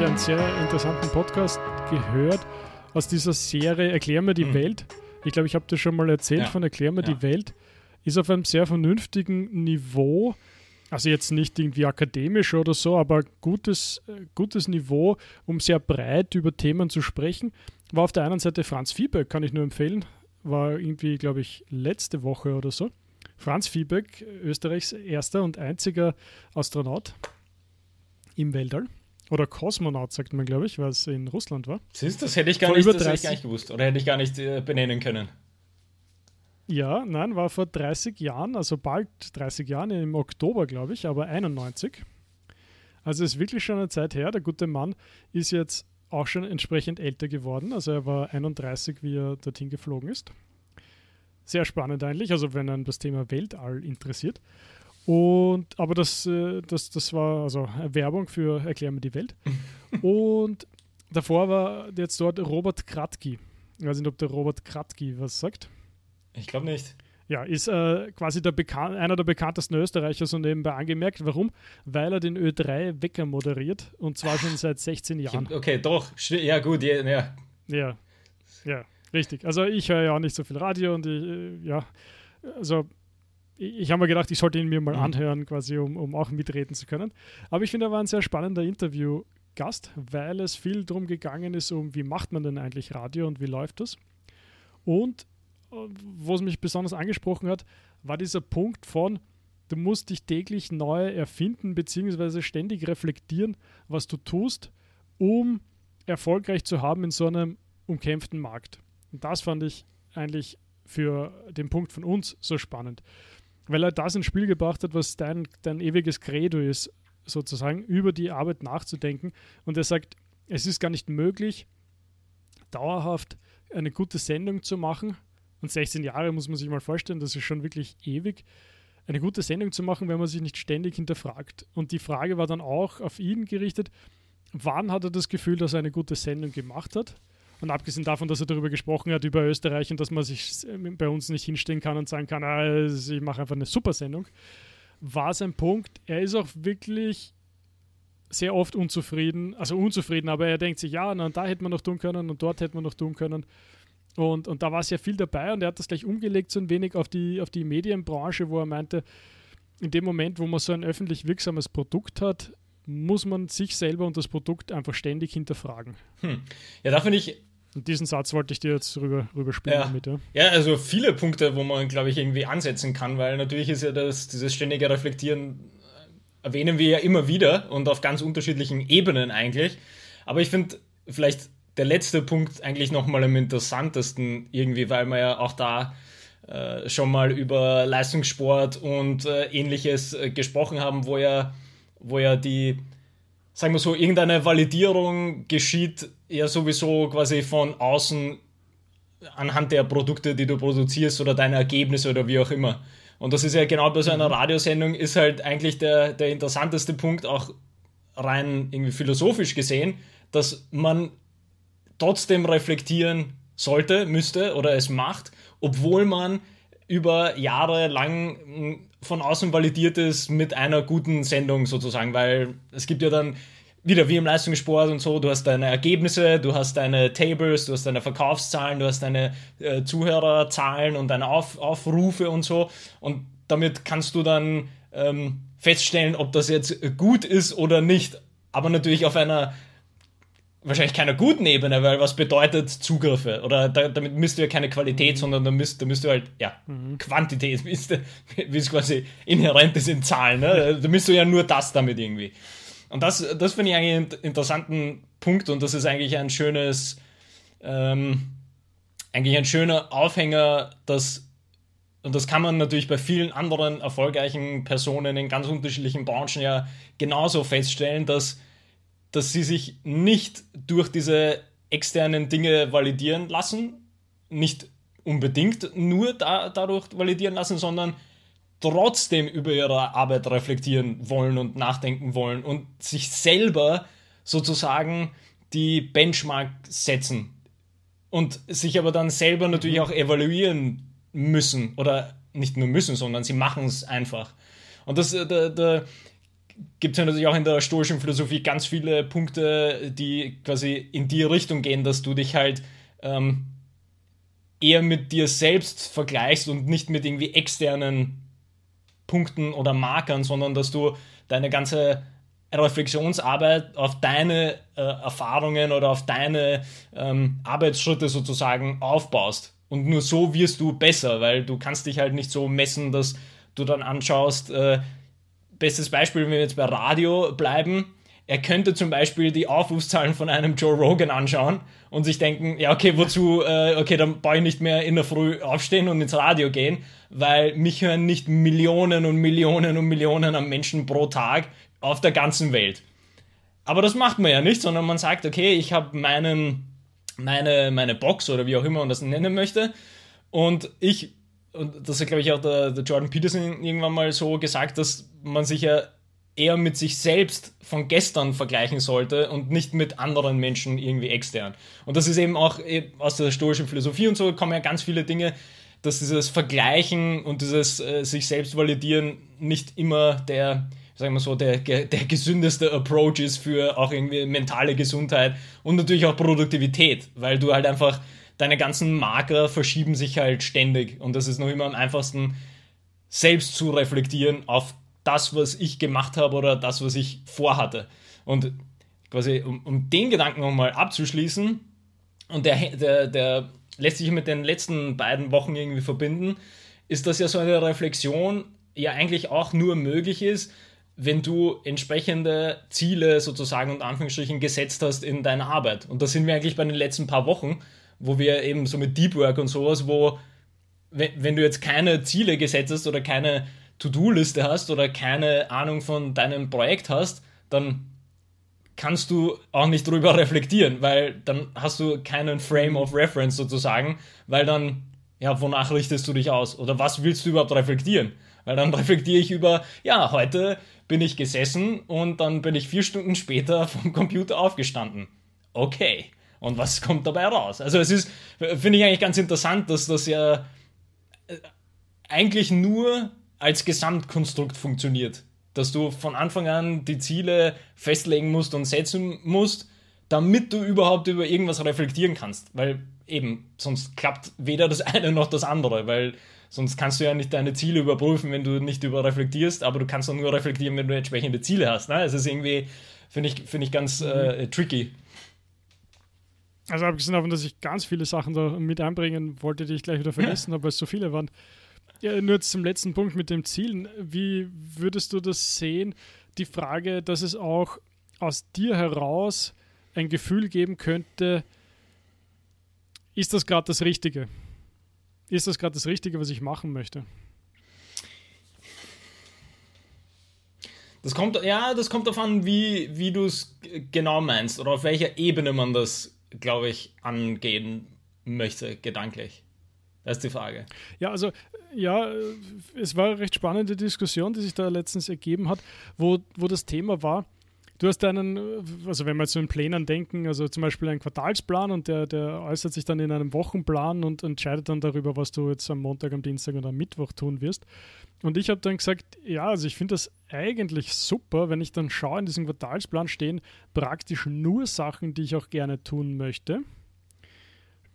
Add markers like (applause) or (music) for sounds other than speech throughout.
ich einen sehr interessanten Podcast gehört aus dieser Serie Erklär mir die mhm. Welt. Ich glaube, ich habe das schon mal erzählt ja. von Erklär mir ja. die Welt. Ist auf einem sehr vernünftigen Niveau. Also jetzt nicht irgendwie akademisch oder so, aber gutes, gutes Niveau, um sehr breit über Themen zu sprechen. War auf der einen Seite Franz Fiebeck, kann ich nur empfehlen. War irgendwie, glaube ich, letzte Woche oder so. Franz Fiebeck, Österreichs erster und einziger Astronaut im Weltall. Oder Kosmonaut, sagt man, glaube ich, weil es in Russland war. Siehst das hätte ich gar, nicht, das hätte ich gar nicht gewusst. Oder hätte ich gar nicht äh, benennen können. Ja, nein, war vor 30 Jahren, also bald 30 Jahren, im Oktober, glaube ich, aber 91. Also ist wirklich schon eine Zeit her. Der gute Mann ist jetzt auch schon entsprechend älter geworden. Also er war 31, wie er dorthin geflogen ist. Sehr spannend eigentlich, also wenn einen das Thema Weltall interessiert. Und, aber das, äh, das, das war also Werbung für Erklär mir die Welt. (laughs) Und davor war jetzt dort Robert Kratky. Ich weiß nicht, ob der Robert Kratky was sagt. Ich glaube nicht. Ja, ist äh, quasi der einer der bekanntesten Österreicher so nebenbei angemerkt. Warum? Weil er den Ö3 Wecker moderiert und zwar schon seit 16 Jahren. Okay, doch. Ja, gut. Ja, ja. ja, ja richtig. Also ich höre ja auch nicht so viel Radio und ich, äh, ja, also ich habe mir gedacht, ich sollte ihn mir mal mhm. anhören, quasi, um, um auch mitreden zu können. Aber ich finde, er war ein sehr spannender Interviewgast, weil es viel darum gegangen ist, um wie macht man denn eigentlich Radio und wie läuft das. Und äh, wo es mich besonders angesprochen hat, war dieser Punkt von, du musst dich täglich neu erfinden, beziehungsweise ständig reflektieren, was du tust, um erfolgreich zu haben in so einem umkämpften Markt. Und das fand ich eigentlich für den Punkt von uns so spannend weil er das ins Spiel gebracht hat, was dein, dein ewiges Credo ist, sozusagen, über die Arbeit nachzudenken. Und er sagt, es ist gar nicht möglich, dauerhaft eine gute Sendung zu machen. Und 16 Jahre muss man sich mal vorstellen, das ist schon wirklich ewig. Eine gute Sendung zu machen, wenn man sich nicht ständig hinterfragt. Und die Frage war dann auch auf ihn gerichtet, wann hat er das Gefühl, dass er eine gute Sendung gemacht hat? Und abgesehen davon, dass er darüber gesprochen hat, über Österreich und dass man sich bei uns nicht hinstellen kann und sagen kann, ah, ich mache einfach eine super Sendung, war sein Punkt. Er ist auch wirklich sehr oft unzufrieden, also unzufrieden, aber er denkt sich, ja, na, da hätte man noch tun können und dort hätte man noch tun können. Und, und da war sehr viel dabei und er hat das gleich umgelegt so ein wenig auf die, auf die Medienbranche, wo er meinte, in dem Moment, wo man so ein öffentlich wirksames Produkt hat, muss man sich selber und das Produkt einfach ständig hinterfragen. Hm. Ja, da finde ich und diesen Satz wollte ich dir jetzt rüber, rüberspielen ja. damit, ja. Ja, also viele Punkte, wo man, glaube ich, irgendwie ansetzen kann, weil natürlich ist ja das, dieses ständige Reflektieren, äh, erwähnen wir ja immer wieder und auf ganz unterschiedlichen Ebenen eigentlich. Aber ich finde vielleicht der letzte Punkt eigentlich nochmal am interessantesten irgendwie, weil wir ja auch da äh, schon mal über Leistungssport und äh, ähnliches äh, gesprochen haben, wo ja, wo ja die sagen wir so, irgendeine Validierung geschieht ja sowieso quasi von außen anhand der Produkte, die du produzierst oder deine Ergebnisse oder wie auch immer. Und das ist ja genau bei so einer mhm. Radiosendung ist halt eigentlich der, der interessanteste Punkt, auch rein irgendwie philosophisch gesehen, dass man trotzdem reflektieren sollte, müsste oder es macht, obwohl man über Jahre lang von außen validiert ist mit einer guten Sendung sozusagen, weil es gibt ja dann wieder wie im Leistungssport und so, du hast deine Ergebnisse, du hast deine Tables, du hast deine Verkaufszahlen, du hast deine äh, Zuhörerzahlen und deine Auf Aufrufe und so. Und damit kannst du dann ähm, feststellen, ob das jetzt gut ist oder nicht, aber natürlich auf einer wahrscheinlich keiner guten Ebene, weil was bedeutet Zugriffe? Oder da, damit misst du ja keine Qualität, mhm. sondern da misst, da misst du halt, ja, mhm. Quantität, (laughs) wie es quasi inhärent ist in Zahlen. Ne? Da misst du ja nur das damit irgendwie. Und das, das finde ich eigentlich einen interessanten Punkt und das ist eigentlich ein schönes, ähm, eigentlich ein schöner Aufhänger, dass und das kann man natürlich bei vielen anderen erfolgreichen Personen in ganz unterschiedlichen Branchen ja genauso feststellen, dass dass sie sich nicht durch diese externen Dinge validieren lassen, nicht unbedingt nur da, dadurch validieren lassen, sondern trotzdem über ihre Arbeit reflektieren wollen und nachdenken wollen und sich selber sozusagen die Benchmark setzen und sich aber dann selber natürlich mhm. auch evaluieren müssen oder nicht nur müssen, sondern sie machen es einfach. Und das, der, der, gibt es ja natürlich auch in der stoischen Philosophie ganz viele Punkte, die quasi in die Richtung gehen, dass du dich halt ähm, eher mit dir selbst vergleichst und nicht mit irgendwie externen Punkten oder Markern, sondern dass du deine ganze Reflexionsarbeit auf deine äh, Erfahrungen oder auf deine ähm, Arbeitsschritte sozusagen aufbaust. Und nur so wirst du besser, weil du kannst dich halt nicht so messen, dass du dann anschaust, äh, bestes Beispiel, wenn wir jetzt bei Radio bleiben, er könnte zum Beispiel die Aufrufszahlen von einem Joe Rogan anschauen und sich denken, ja, okay, wozu, äh, okay, dann brauche ich nicht mehr in der Früh aufstehen und ins Radio gehen, weil mich hören nicht Millionen und Millionen und Millionen an Menschen pro Tag auf der ganzen Welt. Aber das macht man ja nicht, sondern man sagt, okay, ich habe meinen, meine, meine Box oder wie auch immer man das nennen möchte und ich und das hat, glaube ich, auch der, der Jordan Peterson irgendwann mal so gesagt, dass man sich ja eher mit sich selbst von gestern vergleichen sollte und nicht mit anderen Menschen irgendwie extern. Und das ist eben auch aus der stoischen Philosophie und so kommen ja ganz viele Dinge, dass dieses Vergleichen und dieses äh, sich selbst validieren nicht immer der, sagen wir so, der, der gesündeste Approach ist für auch irgendwie mentale Gesundheit und natürlich auch Produktivität, weil du halt einfach deine ganzen Marker verschieben sich halt ständig und das ist noch immer am einfachsten, selbst zu reflektieren auf das, was ich gemacht habe oder das, was ich vorhatte. Und quasi, um, um den Gedanken nochmal abzuschließen, und der, der, der lässt sich mit den letzten beiden Wochen irgendwie verbinden, ist, dass ja so eine Reflexion ja eigentlich auch nur möglich ist, wenn du entsprechende Ziele sozusagen und Anführungsstrichen gesetzt hast in deiner Arbeit. Und da sind wir eigentlich bei den letzten paar Wochen, wo wir eben so mit Deep Work und sowas, wo, wenn, wenn du jetzt keine Ziele gesetzt hast oder keine To-Do-Liste hast oder keine Ahnung von deinem Projekt hast, dann kannst du auch nicht drüber reflektieren, weil dann hast du keinen Frame of Reference sozusagen, weil dann, ja, wonach richtest du dich aus? Oder was willst du überhaupt reflektieren? Weil dann reflektiere ich über, ja, heute bin ich gesessen und dann bin ich vier Stunden später (laughs) vom Computer aufgestanden. Okay. Und was kommt dabei raus? Also es ist, finde ich eigentlich ganz interessant, dass das ja äh, eigentlich nur als Gesamtkonstrukt funktioniert. Dass du von Anfang an die Ziele festlegen musst und setzen musst, damit du überhaupt über irgendwas reflektieren kannst. Weil eben, sonst klappt weder das eine noch das andere, weil sonst kannst du ja nicht deine Ziele überprüfen, wenn du nicht über reflektierst, aber du kannst nur reflektieren, wenn du entsprechende Ziele hast. Ne? Es ist irgendwie, finde ich, find ich ganz äh, tricky. Also abgesehen davon, dass ich ganz viele Sachen da mit einbringen wollte, die ich gleich wieder vergessen habe, weil es so viele waren. Ja, nur zum letzten Punkt mit dem Zielen. Wie würdest du das sehen? Die Frage, dass es auch aus dir heraus ein Gefühl geben könnte, ist das gerade das Richtige? Ist das gerade das Richtige, was ich machen möchte? Das kommt, ja, das kommt darauf an, wie, wie du es genau meinst oder auf welcher Ebene man das, glaube ich, angehen möchte, gedanklich. Das ist die Frage. Ja, also ja, es war eine recht spannende Diskussion, die sich da letztens ergeben hat, wo, wo das Thema war, du hast einen, also wenn wir jetzt so in Plänen denken, also zum Beispiel einen Quartalsplan und der, der äußert sich dann in einem Wochenplan und entscheidet dann darüber, was du jetzt am Montag, am Dienstag und am Mittwoch tun wirst. Und ich habe dann gesagt, ja, also ich finde das eigentlich super, wenn ich dann schaue, in diesem Quartalsplan stehen praktisch nur Sachen, die ich auch gerne tun möchte.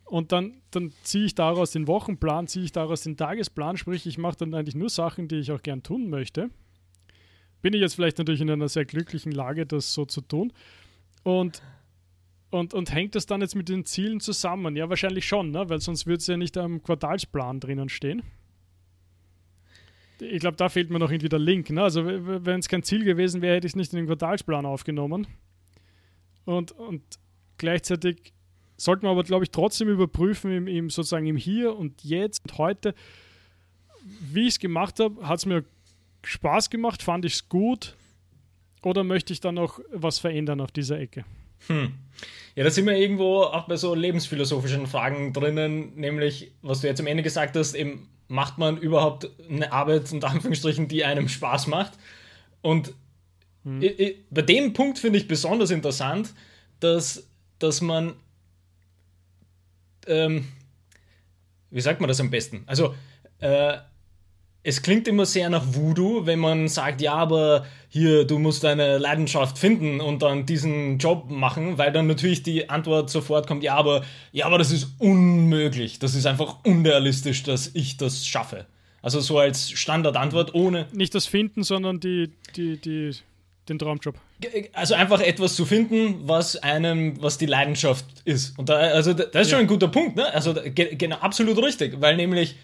Und dann, dann ziehe ich daraus den Wochenplan, ziehe ich daraus den Tagesplan, sprich, ich mache dann eigentlich nur Sachen, die ich auch gern tun möchte. Bin ich jetzt vielleicht natürlich in einer sehr glücklichen Lage, das so zu tun. Und, und, und hängt das dann jetzt mit den Zielen zusammen? Ja, wahrscheinlich schon, ne? weil sonst würde es ja nicht am Quartalsplan drinnen stehen. Ich glaube, da fehlt mir noch irgendwie der Link. Ne? Also, wenn es kein Ziel gewesen wäre, hätte ich es nicht in den Quartalsplan aufgenommen. Und, und gleichzeitig sollte man aber, glaube ich, trotzdem überprüfen, im, im, sozusagen im Hier und Jetzt und heute, wie ich es gemacht habe, hat es mir Spaß gemacht, fand ich es gut oder möchte ich dann noch was verändern auf dieser Ecke? Hm. Ja, da sind wir irgendwo auch bei so lebensphilosophischen Fragen drinnen, nämlich, was du jetzt am Ende gesagt hast, eben, macht man überhaupt eine Arbeit, unter Anführungsstrichen, die einem Spaß macht? Und hm. ich, ich, bei dem Punkt finde ich besonders interessant, dass, dass man ähm, wie sagt man das am besten? Also, äh, es klingt immer sehr nach Voodoo, wenn man sagt, ja, aber hier, du musst deine Leidenschaft finden und dann diesen Job machen, weil dann natürlich die Antwort sofort kommt, ja, aber, ja, aber das ist unmöglich. Das ist einfach unrealistisch, dass ich das schaffe. Also so als Standardantwort ohne. Nicht das Finden, sondern die, die, die, den Traumjob. Also einfach etwas zu finden, was einem, was die Leidenschaft ist. Und da, also das ist ja. schon ein guter Punkt, ne? Also genau, absolut richtig, weil nämlich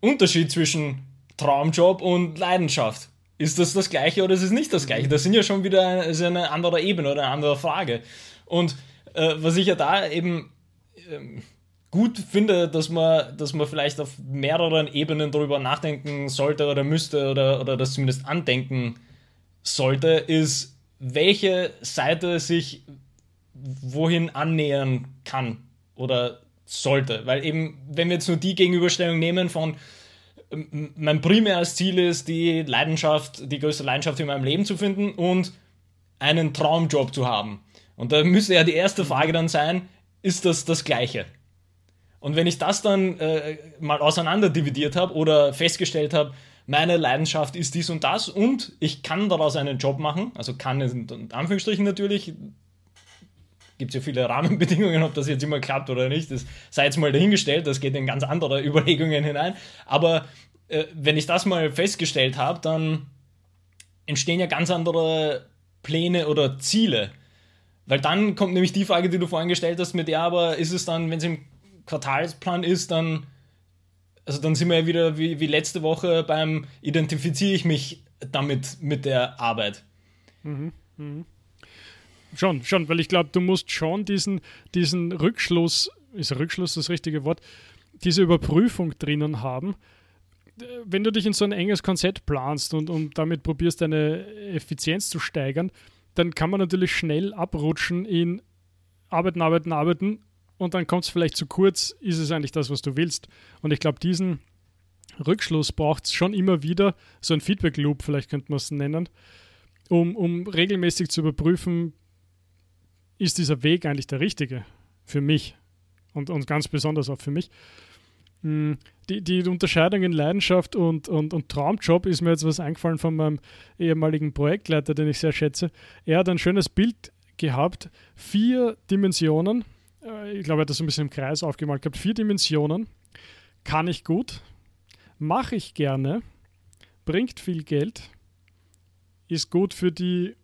Unterschied zwischen Traumjob und Leidenschaft. Ist das das Gleiche oder ist es nicht das Gleiche? Das sind ja schon wieder eine, ist eine andere Ebene oder eine andere Frage. Und äh, was ich ja da eben ähm, gut finde, dass man, dass man vielleicht auf mehreren Ebenen darüber nachdenken sollte oder müsste oder, oder das zumindest andenken sollte, ist, welche Seite sich wohin annähern kann oder sollte. Weil eben, wenn wir jetzt nur die Gegenüberstellung nehmen von mein primäres Ziel ist, die Leidenschaft, die größte Leidenschaft in meinem Leben zu finden und einen Traumjob zu haben. Und da müsste ja die erste Frage dann sein, ist das das Gleiche? Und wenn ich das dann äh, mal auseinanderdividiert habe oder festgestellt habe, meine Leidenschaft ist dies und das und ich kann daraus einen Job machen, also kann in Anführungsstrichen natürlich, gibt es ja viele (laughs) Rahmenbedingungen, ob das jetzt immer klappt oder nicht, das sei jetzt mal dahingestellt, das geht in ganz andere (laughs) Überlegungen hinein. Aber äh, wenn ich das mal festgestellt habe, dann entstehen ja ganz andere Pläne oder Ziele. Weil dann kommt nämlich die Frage, die du vorhin gestellt hast, mit ja, aber ist es dann, wenn es im Quartalsplan ist, dann, also dann sind wir ja wieder wie, wie letzte Woche beim Identifiziere ich mich damit mit der Arbeit. Mhm, mh. Schon, schon, weil ich glaube, du musst schon diesen, diesen Rückschluss, ist Rückschluss das richtige Wort, diese Überprüfung drinnen haben. Wenn du dich in so ein enges Konzept planst und, und damit probierst, deine Effizienz zu steigern, dann kann man natürlich schnell abrutschen in Arbeiten, Arbeiten, Arbeiten und dann kommt es vielleicht zu kurz, ist es eigentlich das, was du willst. Und ich glaube, diesen Rückschluss braucht es schon immer wieder, so ein Feedback-Loop, vielleicht könnte man es nennen, um, um regelmäßig zu überprüfen, ist dieser Weg eigentlich der richtige für mich und, und ganz besonders auch für mich. Hm, die, die Unterscheidung in Leidenschaft und, und, und Traumjob ist mir jetzt was eingefallen von meinem ehemaligen Projektleiter, den ich sehr schätze. Er hat ein schönes Bild gehabt, vier Dimensionen. Äh, ich glaube, er hat das so ein bisschen im Kreis aufgemalt gehabt. Vier Dimensionen. Kann ich gut, mache ich gerne, bringt viel Geld, ist gut für die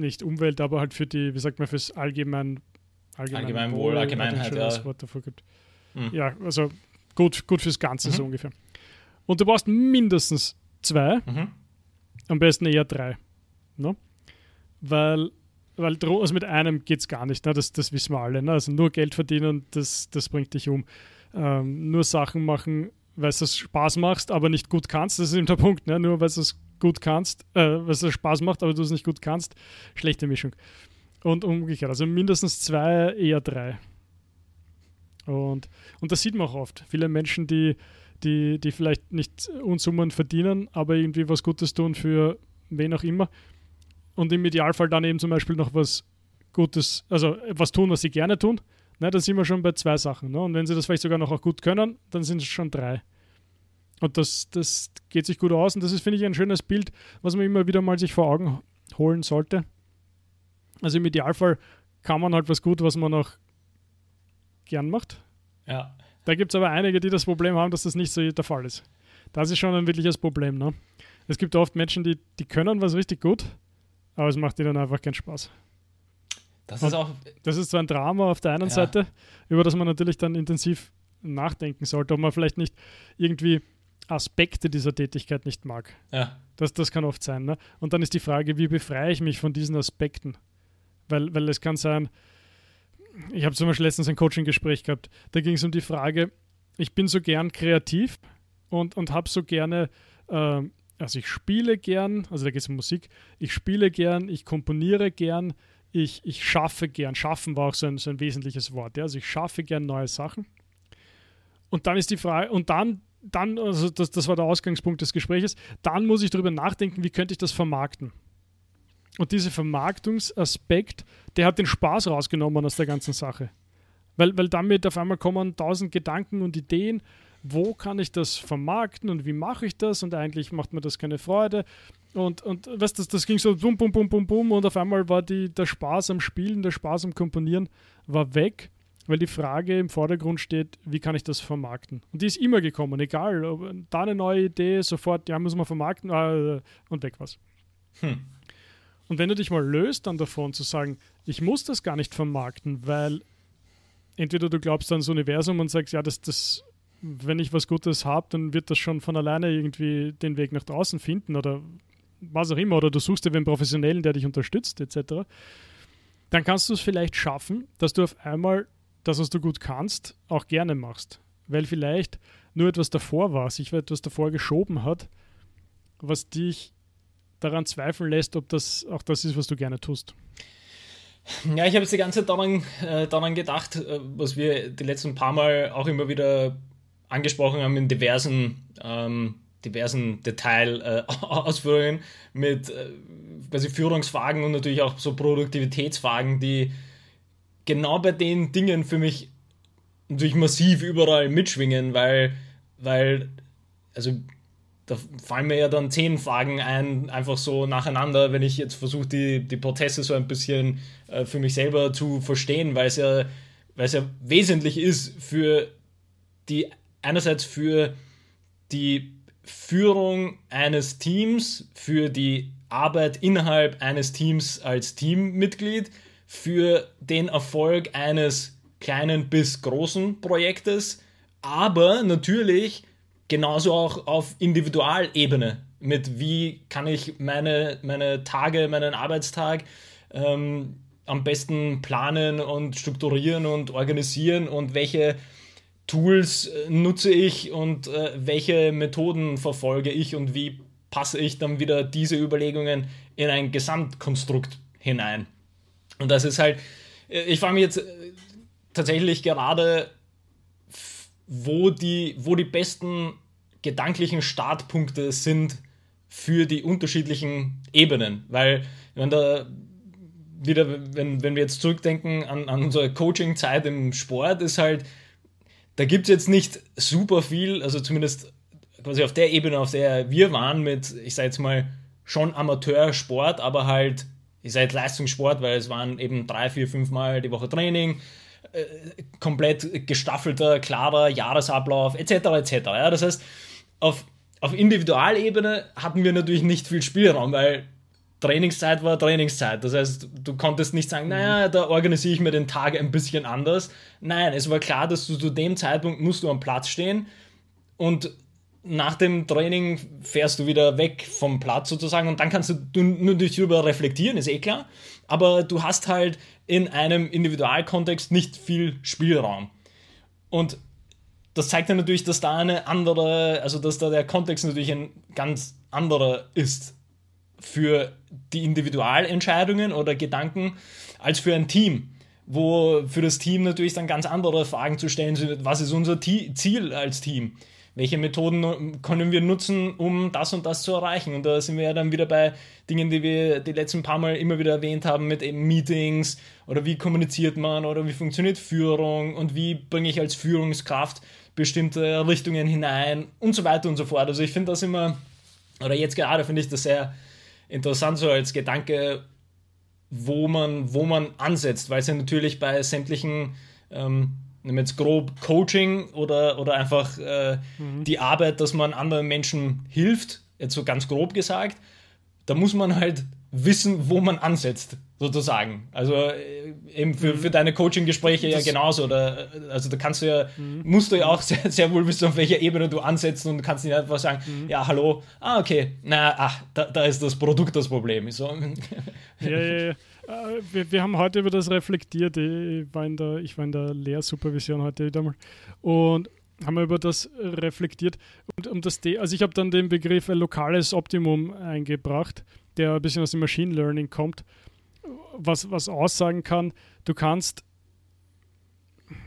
nicht Umwelt, aber halt für die, wie sagt man, fürs allgemein, allgemein, allgemein Wohl, Allgemeinheit, ja. Wort dafür gibt. Mhm. Ja, also gut, gut fürs Ganze mhm. so ungefähr. Und du brauchst mindestens zwei, mhm. am besten eher drei. Ne? Weil, weil also mit einem geht es gar nicht, ne? das, das wissen wir alle. Ne? Also nur Geld verdienen, das, das bringt dich um. Ähm, nur Sachen machen, weil es Spaß machst, aber nicht gut kannst, das ist eben der Punkt. Ne? Nur weil es gut kannst, äh, was es Spaß macht, aber du es nicht gut kannst, schlechte Mischung. Und umgekehrt, also mindestens zwei, eher drei. Und, und das sieht man auch oft. Viele Menschen, die, die, die vielleicht nicht Unsummen verdienen, aber irgendwie was Gutes tun für wen auch immer. Und im Idealfall dann eben zum Beispiel noch was Gutes, also was tun, was sie gerne tun. Ne, dann sind wir schon bei zwei Sachen. Ne? Und wenn sie das vielleicht sogar noch auch gut können, dann sind es schon drei. Und das, das geht sich gut aus und das ist, finde ich, ein schönes Bild, was man immer wieder mal sich vor Augen holen sollte. Also im Idealfall kann man halt was gut, was man auch gern macht. Ja. Da gibt es aber einige, die das Problem haben, dass das nicht so der Fall ist. Das ist schon ein wirkliches Problem. Ne? Es gibt oft Menschen, die, die können was richtig gut, aber es macht ihnen einfach keinen Spaß. Das ist auch. Das ist zwar ein Drama auf der einen ja. Seite, über das man natürlich dann intensiv nachdenken sollte, ob man vielleicht nicht irgendwie Aspekte dieser Tätigkeit nicht mag. Ja. Das, das kann oft sein. Ne? Und dann ist die Frage, wie befreie ich mich von diesen Aspekten? Weil, weil es kann sein, ich habe zum Beispiel letztens ein Coaching-Gespräch gehabt, da ging es um die Frage, ich bin so gern kreativ und, und habe so gerne, äh, also ich spiele gern, also da geht es um Musik, ich spiele gern, ich komponiere gern, ich, ich schaffe gern. Schaffen war auch so ein, so ein wesentliches Wort. Ja? Also ich schaffe gern neue Sachen. Und dann ist die Frage, und dann dann, also das, das war der Ausgangspunkt des Gesprächs, dann muss ich darüber nachdenken, wie könnte ich das vermarkten. Und dieser Vermarktungsaspekt, der hat den Spaß rausgenommen aus der ganzen Sache. Weil, weil damit auf einmal kommen tausend Gedanken und Ideen wo kann ich das vermarkten und wie mache ich das und eigentlich macht mir das keine Freude. Und, und weißt du, das, das ging so bum, bum, bum, bum, bum und auf einmal war die, der Spaß am Spielen, der Spaß am Komponieren war weg, weil die Frage im Vordergrund steht, wie kann ich das vermarkten? Und die ist immer gekommen, egal, ob da eine neue Idee, sofort, ja, muss man vermarkten äh, und weg was. Hm. Und wenn du dich mal löst dann davon zu sagen, ich muss das gar nicht vermarkten, weil entweder du glaubst ans Universum und sagst, ja, das, das, wenn ich was Gutes habe, dann wird das schon von alleine irgendwie den Weg nach draußen finden oder was auch immer, oder du suchst dir einen Professionellen, der dich unterstützt, etc., dann kannst du es vielleicht schaffen, dass du auf einmal das, was du gut kannst, auch gerne machst. Weil vielleicht nur etwas davor war, sich etwas davor geschoben hat, was dich daran zweifeln lässt, ob das auch das ist, was du gerne tust. Ja, ich habe jetzt die ganze Zeit daran, äh, daran gedacht, äh, was wir die letzten paar Mal auch immer wieder angesprochen haben in diversen, ähm, diversen Detailausführungen äh, (laughs) mit äh, quasi Führungsfragen und natürlich auch so Produktivitätsfragen, die genau bei den Dingen für mich natürlich massiv überall mitschwingen, weil, weil also da fallen mir ja dann zehn Fragen ein, einfach so nacheinander, wenn ich jetzt versuche, die, die Prozesse so ein bisschen äh, für mich selber zu verstehen, weil es ja, weil es ja wesentlich ist für die, einerseits für die Führung eines Teams, für die Arbeit innerhalb eines Teams als Teammitglied, für den Erfolg eines kleinen bis großen Projektes, aber natürlich genauso auch auf Individualebene mit wie kann ich meine, meine Tage, meinen Arbeitstag ähm, am besten planen und strukturieren und organisieren und welche Tools äh, nutze ich und äh, welche Methoden verfolge ich und wie passe ich dann wieder diese Überlegungen in ein Gesamtkonstrukt hinein. Und das ist halt, äh, ich frage mich jetzt äh, tatsächlich gerade wo die, wo die besten gedanklichen Startpunkte sind für die unterschiedlichen Ebenen. Weil, wenn da wieder, wenn, wenn wir jetzt zurückdenken an, an unsere Coaching-Zeit im Sport, ist halt, da gibt es jetzt nicht super viel, also zumindest quasi auf der Ebene, auf der wir waren, mit, ich sage jetzt mal, schon Amateursport, aber halt, ich sage Leistungssport, weil es waren eben drei, vier, fünf Mal die Woche Training, äh, komplett gestaffelter, klarer Jahresablauf, etc. etc. Ja, das heißt, auf, auf Individualebene hatten wir natürlich nicht viel Spielraum, weil Trainingszeit war Trainingszeit. Das heißt, du konntest nicht sagen, naja, da organisiere ich mir den Tag ein bisschen anders. Nein, es war klar, dass du zu dem Zeitpunkt musst du am Platz stehen und nach dem Training fährst du wieder weg vom Platz sozusagen und dann kannst du nur darüber reflektieren, ist eh klar. Aber du hast halt in einem Individualkontext nicht viel Spielraum. Und das zeigt ja natürlich, dass da eine andere, also dass da der Kontext natürlich ein ganz anderer ist für die Individualentscheidungen oder Gedanken als für ein Team, wo für das Team natürlich dann ganz andere Fragen zu stellen sind. Was ist unser Ziel als Team? Welche Methoden können wir nutzen, um das und das zu erreichen. Und da sind wir ja dann wieder bei Dingen, die wir die letzten paar Mal immer wieder erwähnt haben, mit eben Meetings oder wie kommuniziert man oder wie funktioniert Führung und wie bringe ich als Führungskraft bestimmte Richtungen hinein und so weiter und so fort. Also ich finde das immer, oder jetzt gerade finde ich das sehr interessant so als Gedanke, wo man, wo man ansetzt, weil es ja natürlich bei sämtlichen ähm, nehmen jetzt grob Coaching oder, oder einfach äh, mhm. die Arbeit, dass man anderen Menschen hilft, jetzt so ganz grob gesagt, da muss man halt wissen, wo man ansetzt, sozusagen. Also äh, eben für, mhm. für deine Coaching-Gespräche ja genauso. Oder, also da kannst du ja, mhm. musst du ja auch (laughs) sehr, sehr wohl wissen, auf welcher Ebene du ansetzt und kannst nicht einfach sagen, mhm. ja, hallo, ah, okay, na, ach, da, da ist das Produkt das Problem. So. Ja, ja, ja. Äh, wir, wir, haben heute über das reflektiert. Ich war in der, ich war in der Lehrsupervision heute wieder mal und haben wir über das reflektiert. Und um das also ich habe dann den Begriff lokales Optimum eingebracht, der ein bisschen aus dem Machine Learning kommt, was, was aussagen kann, du kannst,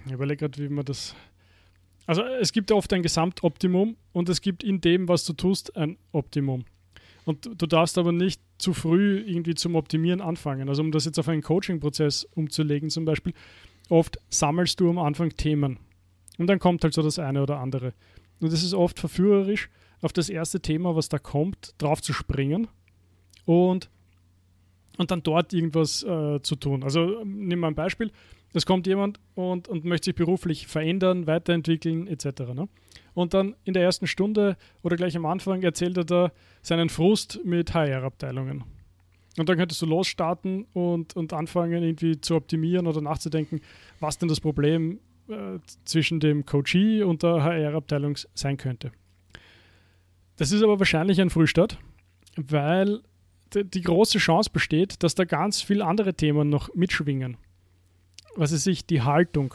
ich überlege gerade, wie man das. Also es gibt oft ein Gesamtoptimum und es gibt in dem, was du tust, ein Optimum. Und du darfst aber nicht zu früh irgendwie zum Optimieren anfangen. Also um das jetzt auf einen Coaching-Prozess umzulegen zum Beispiel, oft sammelst du am Anfang Themen. Und dann kommt halt so das eine oder andere. und es ist oft verführerisch, auf das erste Thema, was da kommt, drauf zu springen und, und dann dort irgendwas äh, zu tun. Also nimm mal ein Beispiel. Es kommt jemand und, und möchte sich beruflich verändern, weiterentwickeln etc. Ne? Und dann in der ersten Stunde oder gleich am Anfang erzählt er da seinen Frust mit HR-Abteilungen. Und dann könntest du losstarten und, und anfangen, irgendwie zu optimieren oder nachzudenken, was denn das Problem äh, zwischen dem Coachee und der HR-Abteilung sein könnte. Das ist aber wahrscheinlich ein Frühstart, weil die große Chance besteht, dass da ganz viele andere Themen noch mitschwingen. Was ist sich die Haltung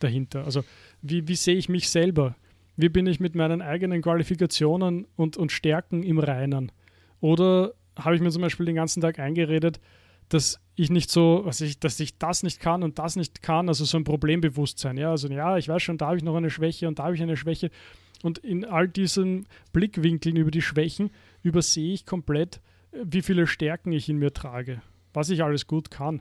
dahinter? Also wie, wie sehe ich mich selber? Wie bin ich mit meinen eigenen Qualifikationen und, und Stärken im Reinen? Oder habe ich mir zum Beispiel den ganzen Tag eingeredet, dass ich nicht so, was ich, dass ich das nicht kann und das nicht kann, also so ein Problembewusstsein. Ja, also ja, ich weiß schon, da habe ich noch eine Schwäche und da habe ich eine Schwäche. Und in all diesen Blickwinkeln über die Schwächen übersehe ich komplett, wie viele Stärken ich in mir trage, was ich alles gut kann.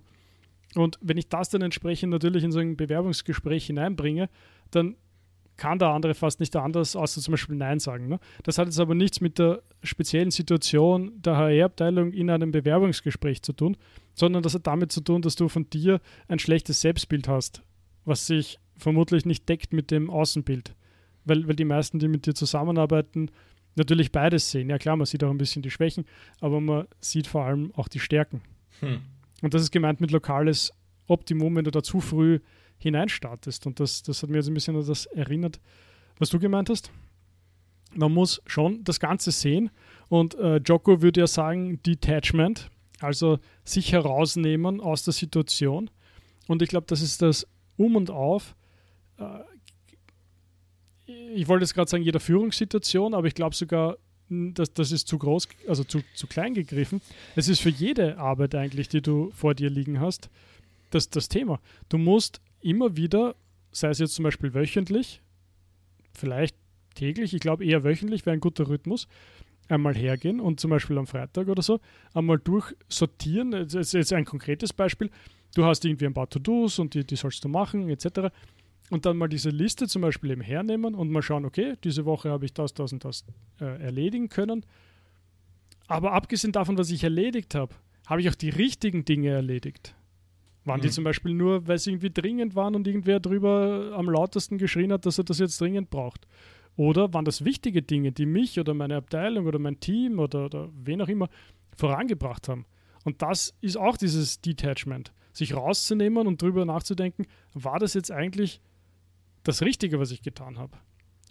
Und wenn ich das dann entsprechend natürlich in so ein Bewerbungsgespräch hineinbringe, dann kann der andere fast nicht anders, außer zum Beispiel Nein sagen. Ne? Das hat jetzt aber nichts mit der speziellen Situation der HR-Abteilung in einem Bewerbungsgespräch zu tun, sondern das hat damit zu tun, dass du von dir ein schlechtes Selbstbild hast, was sich vermutlich nicht deckt mit dem Außenbild. Weil, weil die meisten, die mit dir zusammenarbeiten, natürlich beides sehen. Ja klar, man sieht auch ein bisschen die Schwächen, aber man sieht vor allem auch die Stärken. Hm. Und das ist gemeint mit lokales Optimum, wenn du da zu früh hineinstartest. Und das, das hat mir jetzt ein bisschen an das erinnert, was du gemeint hast. Man muss schon das Ganze sehen. Und äh, Joko würde ja sagen, Detachment, also sich herausnehmen aus der Situation. Und ich glaube, das ist das Um und Auf. Äh, ich wollte jetzt gerade sagen, jeder Führungssituation, aber ich glaube sogar, das, das ist zu groß, also zu, zu klein gegriffen. Es ist für jede Arbeit eigentlich, die du vor dir liegen hast, das, das Thema. Du musst immer wieder, sei es jetzt zum Beispiel wöchentlich, vielleicht täglich, ich glaube eher wöchentlich wäre ein guter Rhythmus, einmal hergehen und zum Beispiel am Freitag oder so einmal durchsortieren. Das ist jetzt ein konkretes Beispiel. Du hast irgendwie ein paar To-Dos und die, die sollst du machen, etc. Und dann mal diese Liste zum Beispiel eben hernehmen und mal schauen, okay, diese Woche habe ich das, das und das äh, erledigen können. Aber abgesehen davon, was ich erledigt habe, habe ich auch die richtigen Dinge erledigt. Waren mhm. die zum Beispiel nur, weil sie irgendwie dringend waren und irgendwer drüber am lautesten geschrien hat, dass er das jetzt dringend braucht? Oder waren das wichtige Dinge, die mich oder meine Abteilung oder mein Team oder, oder wen auch immer vorangebracht haben? Und das ist auch dieses Detachment, sich rauszunehmen und drüber nachzudenken, war das jetzt eigentlich das Richtige, was ich getan habe?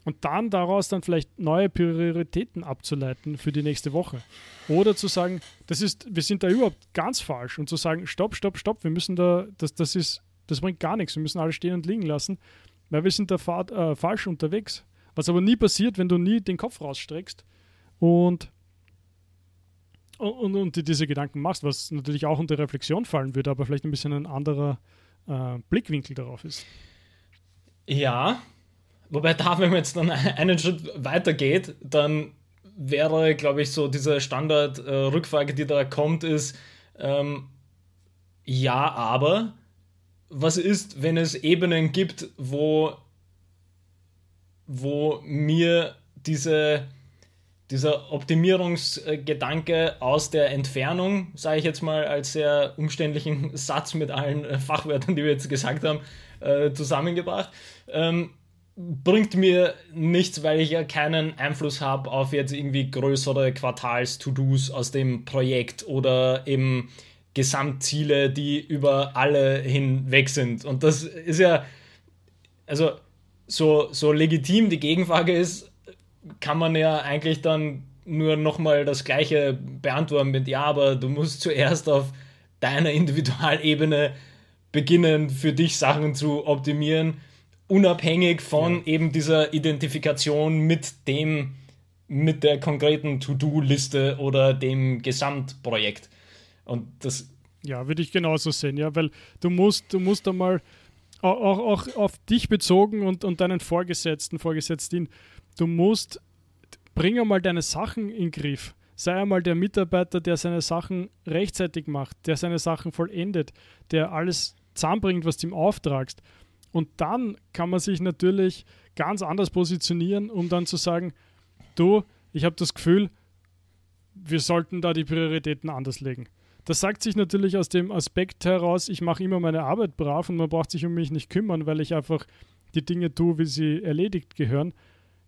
und dann daraus dann vielleicht neue Prioritäten abzuleiten für die nächste Woche. Oder zu sagen, das ist, wir sind da überhaupt ganz falsch und zu sagen, stopp, stopp, stopp, wir müssen da, das, das ist, das bringt gar nichts, wir müssen alles stehen und liegen lassen, weil wir sind da fad, äh, falsch unterwegs. Was aber nie passiert, wenn du nie den Kopf rausstreckst und, und, und, diese Gedanken machst, was natürlich auch unter Reflexion fallen würde, aber vielleicht ein bisschen ein anderer äh, Blickwinkel darauf ist. Ja, Wobei da, wenn man jetzt dann (laughs) einen Schritt weiter geht, dann wäre, glaube ich, so diese Standard-Rückfrage, äh, die da kommt, ist, ähm, ja, aber was ist, wenn es Ebenen gibt, wo, wo mir diese, dieser Optimierungsgedanke aus der Entfernung, sage ich jetzt mal als sehr umständlichen (laughs) Satz mit allen Fachwörtern, die wir jetzt gesagt haben, äh, zusammengebracht, ähm, bringt mir nichts, weil ich ja keinen Einfluss habe auf jetzt irgendwie größere Quartals-To-Dos aus dem Projekt oder eben Gesamtziele, die über alle hinweg sind. Und das ist ja, also so, so legitim die Gegenfrage ist, kann man ja eigentlich dann nur nochmal das gleiche beantworten mit Ja, aber du musst zuerst auf deiner Individualebene beginnen, für dich Sachen zu optimieren unabhängig von ja. eben dieser Identifikation mit dem, mit der konkreten To-Do-Liste oder dem Gesamtprojekt. Und das. Ja, würde ich genauso sehen, ja, weil du musst, du musst einmal auch, auch auf dich bezogen und, und deinen Vorgesetzten, Vorgesetzten, du musst, bring einmal deine Sachen in den Griff. Sei einmal der Mitarbeiter, der seine Sachen rechtzeitig macht, der seine Sachen vollendet, der alles zusammenbringt, was du ihm auftragst Und dann kann man sich natürlich ganz anders positionieren, um dann zu sagen, du, ich habe das Gefühl, wir sollten da die Prioritäten anders legen. Das sagt sich natürlich aus dem Aspekt heraus, ich mache immer meine Arbeit brav und man braucht sich um mich nicht kümmern, weil ich einfach die Dinge tue, wie sie erledigt gehören.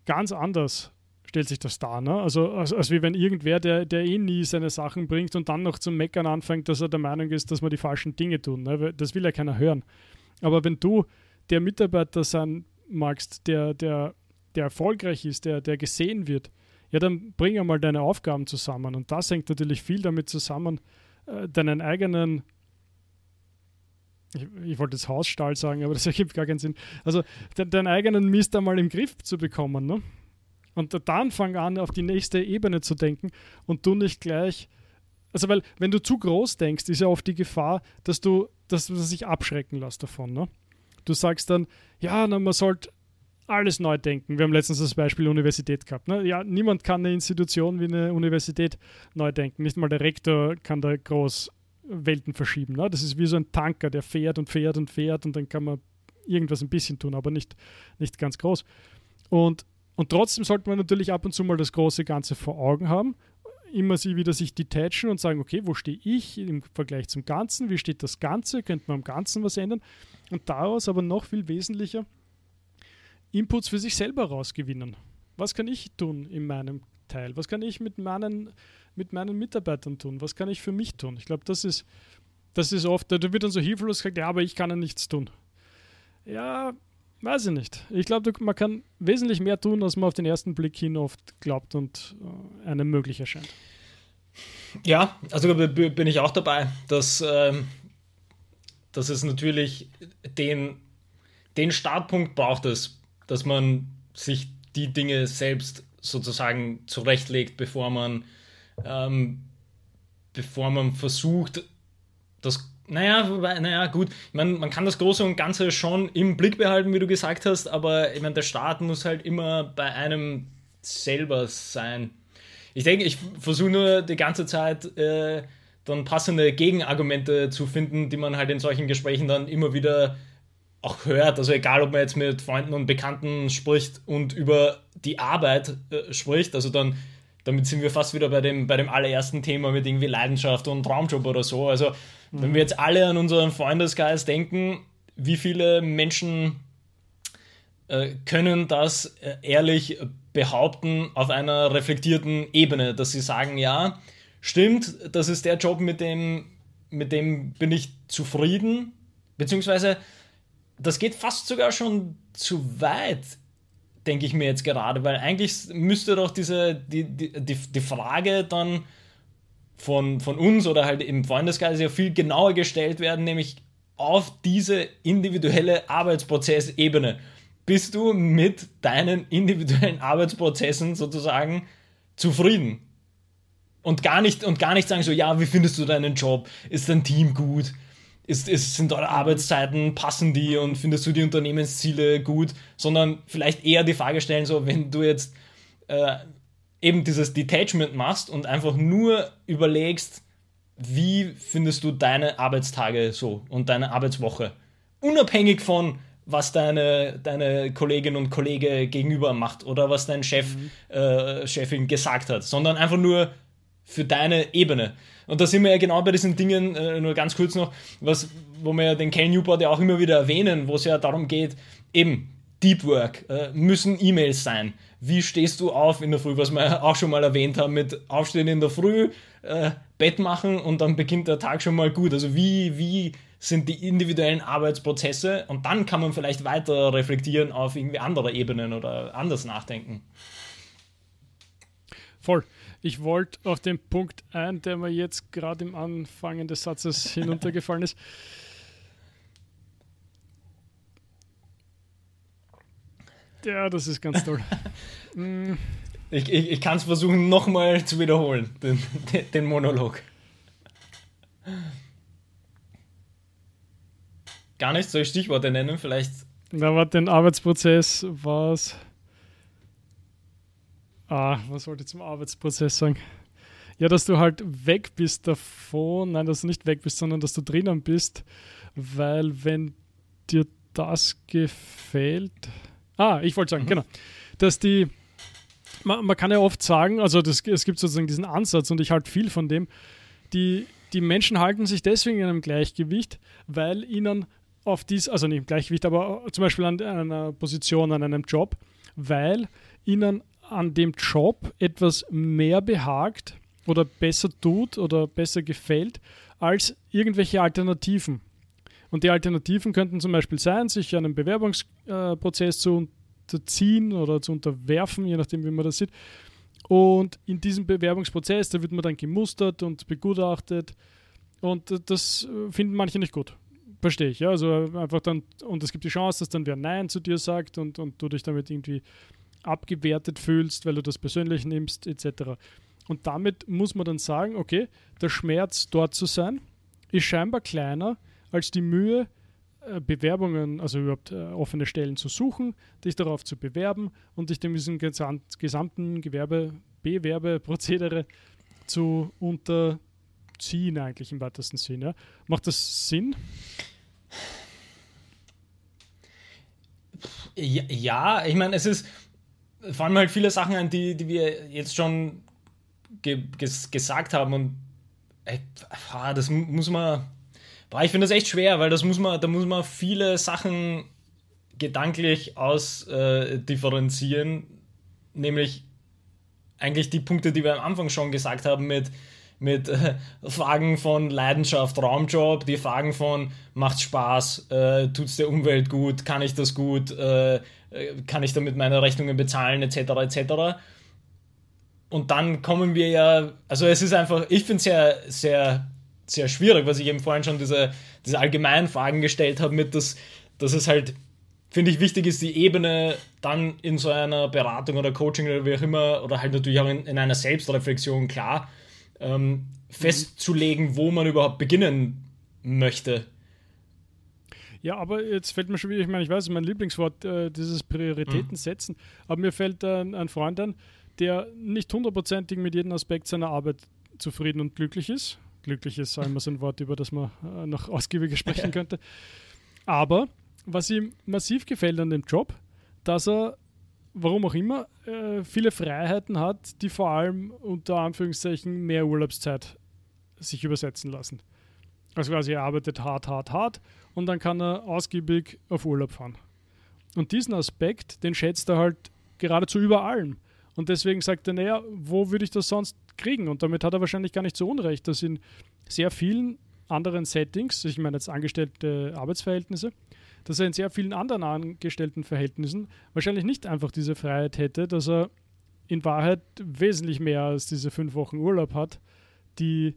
Ganz anders stellt sich das dar. Ne? Also als, als wie wenn irgendwer, der, der eh nie seine Sachen bringt und dann noch zum Meckern anfängt, dass er der Meinung ist, dass man die falschen Dinge tun. Ne? Das will ja keiner hören. Aber wenn du der Mitarbeiter sein magst, der, der, der erfolgreich ist, der, der gesehen wird, ja, dann bring einmal deine Aufgaben zusammen. Und das hängt natürlich viel damit zusammen, äh, deinen eigenen, ich, ich, wollte jetzt Hausstall sagen, aber das (laughs) ergibt gar keinen Sinn. Also de, deinen eigenen Mist einmal im Griff zu bekommen. Ne? Und dann fang an, auf die nächste Ebene zu denken und du nicht gleich. Also, weil, wenn du zu groß denkst, ist ja oft die Gefahr, dass du, dass du sich abschrecken lässt davon. Ne? Du sagst dann, ja, na, man sollte alles neu denken. Wir haben letztens das Beispiel Universität gehabt. Ne? Ja, niemand kann eine Institution wie eine Universität neu denken. Nicht mal der Rektor kann da groß Welten verschieben. Ne? Das ist wie so ein Tanker, der fährt und fährt und fährt und dann kann man irgendwas ein bisschen tun, aber nicht, nicht ganz groß. Und, und trotzdem sollte man natürlich ab und zu mal das große Ganze vor Augen haben. Immer sie wieder sich detachen und sagen, okay, wo stehe ich im Vergleich zum Ganzen? Wie steht das Ganze? Könnte man am Ganzen was ändern? Und daraus aber noch viel wesentlicher, Inputs für sich selber rausgewinnen. Was kann ich tun in meinem Teil? Was kann ich mit meinen, mit meinen Mitarbeitern tun? Was kann ich für mich tun? Ich glaube, das ist, das ist oft, da wird dann so hilflos gesagt, ja, aber ich kann ja nichts tun. Ja, weiß ich nicht. Ich glaube, man kann wesentlich mehr tun, als man auf den ersten Blick hin oft glaubt und äh, einem möglich erscheint. Ja, also bin ich auch dabei, dass, ähm, dass es natürlich den, den Startpunkt braucht es dass man sich die Dinge selbst sozusagen zurechtlegt, bevor man, ähm, bevor man versucht, das, naja, naja, gut, ich meine, man kann das Große und Ganze schon im Blick behalten, wie du gesagt hast, aber ich meine, der Start muss halt immer bei einem selber sein. Ich denke, ich versuche nur die ganze Zeit äh, dann passende Gegenargumente zu finden, die man halt in solchen Gesprächen dann immer wieder auch hört, also egal ob man jetzt mit Freunden und Bekannten spricht und über die Arbeit äh, spricht, also dann, damit sind wir fast wieder bei dem, bei dem allerersten Thema mit irgendwie Leidenschaft und Traumjob oder so. Also mhm. wenn wir jetzt alle an unseren Freundeskreis denken, wie viele Menschen äh, können das äh, ehrlich behaupten auf einer reflektierten Ebene, dass sie sagen, ja, stimmt, das ist der Job, mit dem, mit dem bin ich zufrieden, beziehungsweise das geht fast sogar schon zu weit, denke ich mir jetzt gerade, weil eigentlich müsste doch diese, die, die, die, die Frage dann von, von uns oder halt im Freundeskreis ja viel genauer gestellt werden, nämlich auf diese individuelle Arbeitsprozessebene. Bist du mit deinen individuellen Arbeitsprozessen sozusagen zufrieden? Und gar nicht, und gar nicht sagen so, ja, wie findest du deinen Job? Ist dein Team gut? Ist, ist, sind eure Arbeitszeiten, passen die und findest du die Unternehmensziele gut, sondern vielleicht eher die Frage stellen, so wenn du jetzt äh, eben dieses Detachment machst und einfach nur überlegst, wie findest du deine Arbeitstage so und deine Arbeitswoche, unabhängig von was deine, deine Kollegin und Kollege gegenüber macht oder was dein Chef, mhm. äh, Chefin gesagt hat, sondern einfach nur für deine Ebene. Und da sind wir ja genau bei diesen Dingen, äh, nur ganz kurz noch, was, wo wir ja den Ken Newport ja auch immer wieder erwähnen, wo es ja darum geht, eben Deep Work, äh, müssen E-Mails sein. Wie stehst du auf in der Früh, was wir auch schon mal erwähnt haben, mit Aufstehen in der Früh, äh, Bett machen und dann beginnt der Tag schon mal gut. Also wie, wie sind die individuellen Arbeitsprozesse und dann kann man vielleicht weiter reflektieren auf irgendwie andere Ebenen oder anders nachdenken. Voll. Ich wollte auf den Punkt ein, der mir jetzt gerade im Anfangen des Satzes (laughs) hinuntergefallen ist. Ja, das ist ganz toll. (laughs) Mm. ich ich, ich kann es versuchen, nochmal zu wiederholen, den, den Monolog. Gar nicht, soll ich Stichworte nennen? Vielleicht. Na, war den Arbeitsprozess war es. Ah, was wollte ich zum Arbeitsprozess sagen? Ja, dass du halt weg bist davon, nein, dass du nicht weg bist, sondern dass du drinnen bist, weil wenn dir das gefällt. Ah, ich wollte sagen, mhm. genau. Dass die, man, man, kann ja oft sagen, also das, es gibt sozusagen diesen Ansatz und ich halte viel von dem, die, die Menschen halten sich deswegen in einem Gleichgewicht, weil ihnen auf dies, also nicht im Gleichgewicht, aber zum Beispiel an einer Position, an einem Job, weil ihnen an dem Job etwas mehr behagt oder besser tut oder besser gefällt als irgendwelche Alternativen. Und die Alternativen könnten zum Beispiel sein, sich einem Bewerbungsprozess zu unterziehen oder zu unterwerfen, je nachdem, wie man das sieht. Und in diesem Bewerbungsprozess, da wird man dann gemustert und begutachtet. Und das finden manche nicht gut. Verstehe ich, ja. Also einfach dann, und es gibt die Chance, dass dann wer Nein zu dir sagt und, und du dich damit irgendwie abgewertet fühlst, weil du das persönlich nimmst, etc. Und damit muss man dann sagen, okay, der Schmerz dort zu sein, ist scheinbar kleiner als die Mühe, äh, Bewerbungen, also überhaupt äh, offene Stellen zu suchen, dich darauf zu bewerben und dich dem diesem gesamten Gewerbe, Bewerbeprozedere zu unterziehen, eigentlich im weitesten Sinne. Ja. Macht das Sinn? Ja ich meine, es ist vor allem halt viele Sachen, an die, die wir jetzt schon ge ges gesagt haben und ey, das muss man Boah, ich finde das echt schwer, weil das muss man, da muss man viele Sachen gedanklich ausdifferenzieren, äh, nämlich eigentlich die Punkte, die wir am Anfang schon gesagt haben mit mit äh, Fragen von Leidenschaft, Raumjob, die Fragen von macht Spaß, äh, tut es der Umwelt gut, kann ich das gut, äh, äh, kann ich damit meine Rechnungen bezahlen, etc. etc. Und dann kommen wir ja, also es ist einfach, ich finde es sehr, sehr sehr schwierig, was ich eben vorhin schon diese, diese allgemeinen Fragen gestellt habe, mit dass, dass es halt, finde ich, wichtig ist, die Ebene dann in so einer Beratung oder Coaching oder wie auch immer, oder halt natürlich auch in, in einer Selbstreflexion klar ähm, festzulegen, wo man überhaupt beginnen möchte. Ja, aber jetzt fällt mir schon wieder, ich meine, ich weiß, mein Lieblingswort, äh, dieses Prioritäten mhm. setzen, aber mir fällt äh, ein Freund an, der nicht hundertprozentig mit jedem Aspekt seiner Arbeit zufrieden und glücklich ist glücklich ist, immer so ein Wort, über das man äh, noch (laughs) ausgiebiger sprechen könnte. Aber was ihm massiv gefällt an dem Job, dass er, warum auch immer, äh, viele Freiheiten hat, die vor allem unter Anführungszeichen mehr Urlaubszeit sich übersetzen lassen. Also quasi er arbeitet hart, hart, hart und dann kann er ausgiebig auf Urlaub fahren. Und diesen Aspekt, den schätzt er halt geradezu über allem. Und deswegen sagt er, naja, wo würde ich das sonst kriegen? Und damit hat er wahrscheinlich gar nicht so unrecht, dass in sehr vielen anderen Settings, ich meine jetzt angestellte Arbeitsverhältnisse, dass er in sehr vielen anderen angestellten Verhältnissen wahrscheinlich nicht einfach diese Freiheit hätte, dass er in Wahrheit wesentlich mehr als diese fünf Wochen Urlaub hat, die,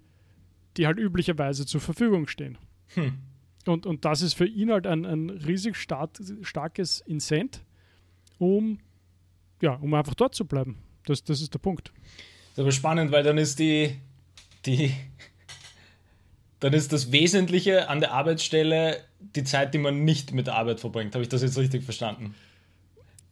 die halt üblicherweise zur Verfügung stehen. Hm. Und, und das ist für ihn halt ein, ein riesig start, starkes Incent, um ja, um einfach dort zu bleiben. Das, das ist der Punkt. Das ist aber spannend, weil dann ist die, die, dann ist das Wesentliche an der Arbeitsstelle die Zeit, die man nicht mit Arbeit verbringt. Habe ich das jetzt richtig verstanden?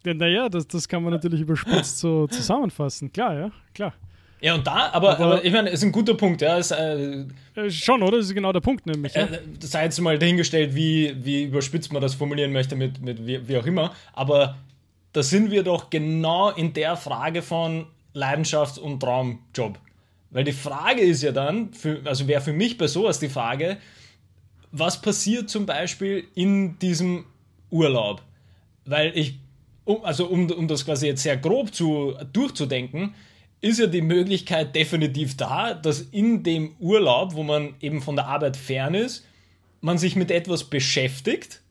Ja, naja, das, das kann man natürlich überspitzt so (laughs) zusammenfassen. Klar, ja, klar. Ja, und da, aber, aber, aber ich meine, ist ein guter Punkt, ja. Ist, äh, schon, oder? Das ist genau der Punkt, nämlich. Ja? Äh, sei jetzt mal dahingestellt, wie, wie überspitzt man das formulieren möchte, mit, mit wie, wie auch immer. Aber da sind wir doch genau in der Frage von Leidenschafts- und Traumjob. Weil die Frage ist ja dann, für, also wäre für mich bei sowas die Frage, was passiert zum Beispiel in diesem Urlaub? Weil ich, um, also um, um das quasi jetzt sehr grob zu, durchzudenken, ist ja die Möglichkeit definitiv da, dass in dem Urlaub, wo man eben von der Arbeit fern ist, man sich mit etwas beschäftigt,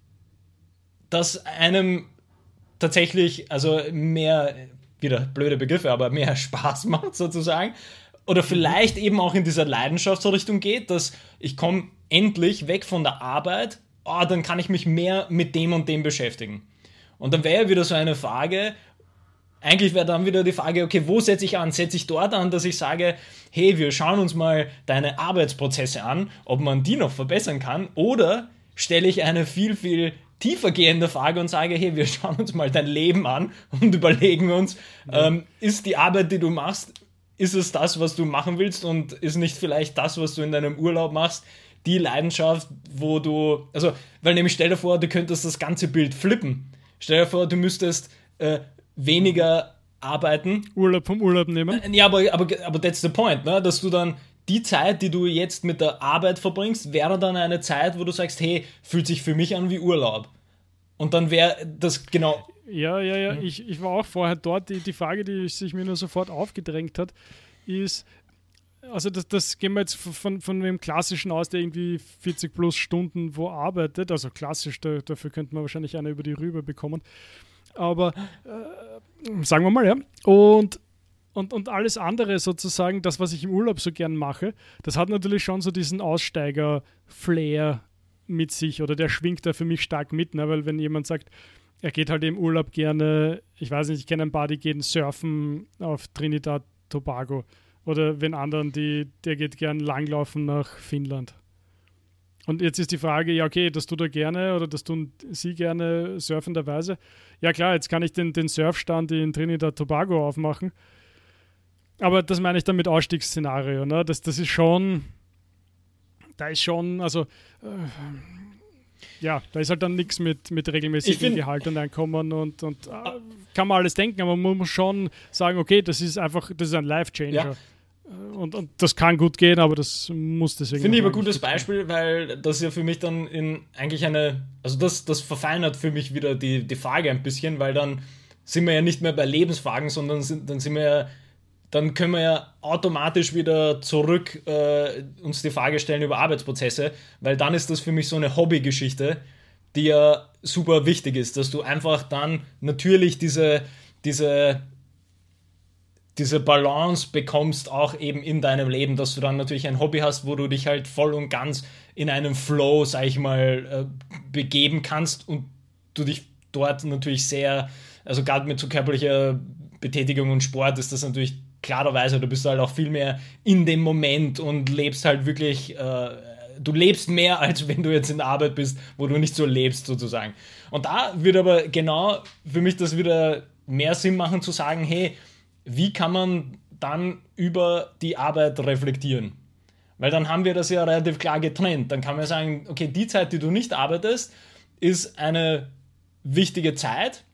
das einem tatsächlich, also mehr, wieder blöde Begriffe, aber mehr (laughs) Spaß macht sozusagen. Oder vielleicht eben auch in dieser Leidenschaftsrichtung geht, dass ich komme endlich weg von der Arbeit, oh, dann kann ich mich mehr mit dem und dem beschäftigen. Und dann wäre wieder so eine Frage, eigentlich wäre dann wieder die Frage, okay, wo setze ich an? Setze ich dort an, dass ich sage, hey, wir schauen uns mal deine Arbeitsprozesse an, ob man die noch verbessern kann? Oder stelle ich eine viel, viel tiefergehende Frage und sage, hey, wir (laughs) schauen uns mal dein Leben an und überlegen uns, ja. ähm, ist die Arbeit, die du machst, ist es das, was du machen willst und ist nicht vielleicht das, was du in deinem Urlaub machst, die Leidenschaft, wo du, also, weil nämlich stell dir vor, du könntest das ganze Bild flippen. Stell dir vor, du müsstest äh, weniger arbeiten. Urlaub vom Urlaub nehmen. Äh, ja, aber, aber, aber that's the point, ne? dass du dann die Zeit, die du jetzt mit der Arbeit verbringst, wäre dann eine Zeit, wo du sagst, hey, fühlt sich für mich an wie Urlaub. Und dann wäre das genau. Ja, ja, ja. Ich, ich war auch vorher dort. Die, die Frage, die sich mir nur sofort aufgedrängt hat, ist, also das, das gehen wir jetzt von, von dem Klassischen aus, der irgendwie 40 plus Stunden wo arbeitet. Also klassisch, da, dafür könnte man wahrscheinlich eine über die rüber bekommen. Aber äh, sagen wir mal, ja. Und, und, und alles andere sozusagen, das, was ich im Urlaub so gern mache, das hat natürlich schon so diesen Aussteiger-Flair mit sich oder der schwingt da für mich stark mit, ne? weil wenn jemand sagt, er geht halt im Urlaub gerne, ich weiß nicht, ich kenne ein paar, die gehen surfen auf Trinidad, Tobago oder wenn anderen, die, der geht gern langlaufen nach Finnland. Und jetzt ist die Frage, ja, okay, das tut er gerne oder das tun Sie gerne surfenderweise. Ja, klar, jetzt kann ich den, den Surfstand in Trinidad Tobago aufmachen. Aber das meine ich dann mit Ausstiegsszenario. Ne? Das, das ist schon, da ist schon, also, äh, ja, da ist halt dann nichts mit, mit regelmäßigem Gehalt und Einkommen und, und äh, kann man alles denken, aber man muss schon sagen, okay, das ist einfach, das ist ein Life-Changer. Ja. Und, und das kann gut gehen, aber das muss deswegen. Finde ich aber ein gutes Beispiel, weil das ja für mich dann in eigentlich eine, also das, das verfeinert für mich wieder die, die Frage ein bisschen, weil dann sind wir ja nicht mehr bei Lebensfragen, sondern sind, dann sind wir ja, dann können wir ja automatisch wieder zurück äh, uns die Frage stellen über Arbeitsprozesse, weil dann ist das für mich so eine Hobbygeschichte, die ja super wichtig ist, dass du einfach dann natürlich diese, diese diese Balance bekommst auch eben in deinem Leben, dass du dann natürlich ein Hobby hast, wo du dich halt voll und ganz in einen Flow, sag ich mal, äh, begeben kannst und du dich dort natürlich sehr, also gerade mit so körperlicher Betätigung und Sport ist das natürlich klarerweise, du bist halt auch viel mehr in dem Moment und lebst halt wirklich, äh, du lebst mehr, (laughs) als wenn du jetzt in der Arbeit bist, wo du nicht so lebst sozusagen. Und da wird aber genau für mich das wieder mehr Sinn machen zu sagen, hey, wie kann man dann über die Arbeit reflektieren? Weil dann haben wir das ja relativ klar getrennt. Dann kann man sagen, okay, die Zeit, die du nicht arbeitest, ist eine wichtige Zeit,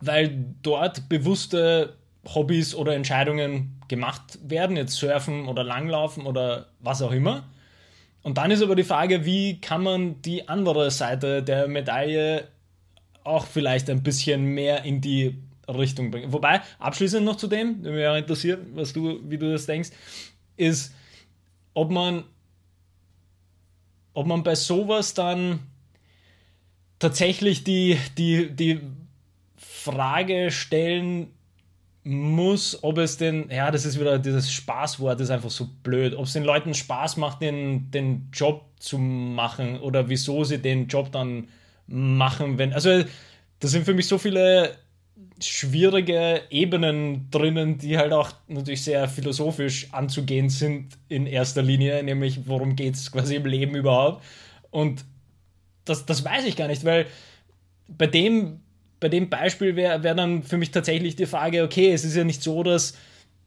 weil dort bewusste Hobbys oder Entscheidungen gemacht werden, jetzt surfen oder langlaufen oder was auch immer. Und dann ist aber die Frage, wie kann man die andere Seite der Medaille auch vielleicht ein bisschen mehr in die Richtung bringen. Wobei, abschließend noch zu dem, der mich auch interessiert, was du, wie du das denkst, ist, ob man, ob man bei sowas dann tatsächlich die, die, die Frage stellen muss, ob es denn, ja, das ist wieder dieses Spaßwort, ist einfach so blöd, ob es den Leuten Spaß macht, den, den Job zu machen oder wieso sie den Job dann machen, wenn, also das sind für mich so viele schwierige Ebenen drinnen, die halt auch natürlich sehr philosophisch anzugehen sind in erster Linie, nämlich worum geht es quasi im Leben überhaupt. Und das, das weiß ich gar nicht, weil bei dem, bei dem Beispiel wäre wär dann für mich tatsächlich die Frage, okay, es ist ja nicht so, dass,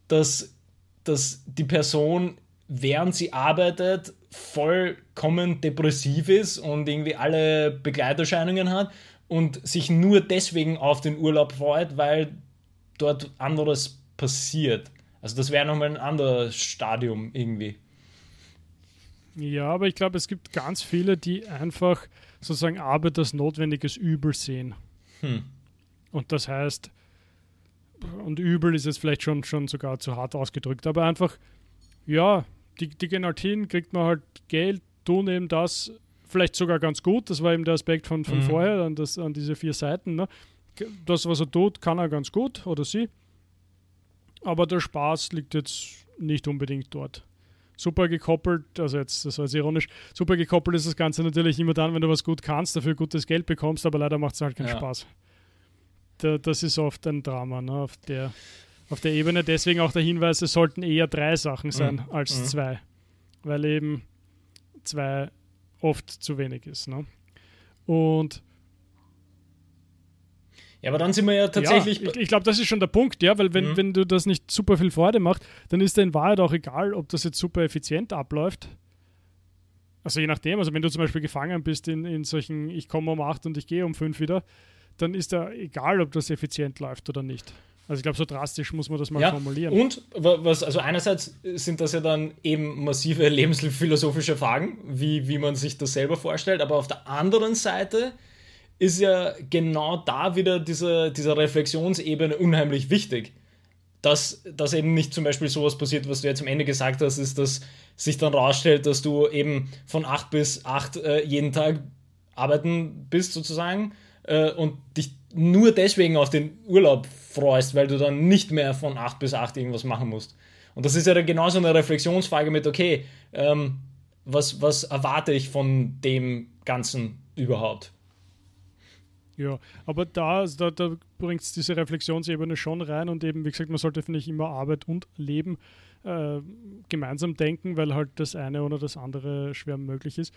dass, dass die Person, während sie arbeitet, vollkommen depressiv ist und irgendwie alle Begleiterscheinungen hat, und sich nur deswegen auf den Urlaub freut, weil dort anderes passiert. Also das wäre nochmal ein anderes Stadium irgendwie. Ja, aber ich glaube, es gibt ganz viele, die einfach sozusagen Arbeit als notwendiges Übel sehen. Hm. Und das heißt, und Übel ist jetzt vielleicht schon, schon sogar zu hart ausgedrückt, aber einfach, ja, die, die gehen halt hin, kriegt man halt Geld, tun eben das, vielleicht sogar ganz gut. Das war eben der Aspekt von, von mhm. vorher, an, das, an diese vier Seiten. Ne? Das, was er tut, kann er ganz gut oder sie. Aber der Spaß liegt jetzt nicht unbedingt dort. Super gekoppelt, also jetzt, das war jetzt ironisch, super gekoppelt ist das Ganze natürlich immer dann, wenn du was gut kannst, dafür gutes Geld bekommst, aber leider macht es halt keinen ja. Spaß. Da, das ist oft ein Drama ne, auf, der, auf der Ebene. Deswegen auch der Hinweis, es sollten eher drei Sachen sein mhm. als mhm. zwei. Weil eben zwei oft zu wenig ist. Ne? Und ja, aber dann sind wir ja tatsächlich. Ja, ich, ich glaube, das ist schon der Punkt, ja, weil wenn, mhm. wenn du das nicht super viel Freude macht, dann ist dir in Wahrheit auch egal, ob das jetzt super effizient abläuft. Also je nachdem, also wenn du zum Beispiel gefangen bist in, in solchen, ich komme um 8 und ich gehe um 5 wieder, dann ist da egal, ob das effizient läuft oder nicht. Also ich glaube, so drastisch muss man das mal ja, formulieren. Und was, also einerseits sind das ja dann eben massive (laughs) lebensphilosophische Fragen, wie, wie man sich das selber vorstellt, aber auf der anderen Seite ist ja genau da wieder diese, diese Reflexionsebene unheimlich wichtig. Dass, dass eben nicht zum Beispiel sowas passiert, was du jetzt am Ende gesagt hast, ist, dass sich dann rausstellt, dass du eben von 8 bis 8 äh, jeden Tag arbeiten bist sozusagen äh, und dich nur deswegen auf den Urlaub freust, weil du dann nicht mehr von 8 bis 8 irgendwas machen musst. Und das ist ja dann genauso eine Reflexionsfrage mit, okay, ähm, was, was erwarte ich von dem Ganzen überhaupt? Ja, aber da, da, da bringt es diese Reflexionsebene schon rein und eben, wie gesagt, man sollte, finde ich, immer Arbeit und Leben äh, gemeinsam denken, weil halt das eine oder das andere schwer möglich ist.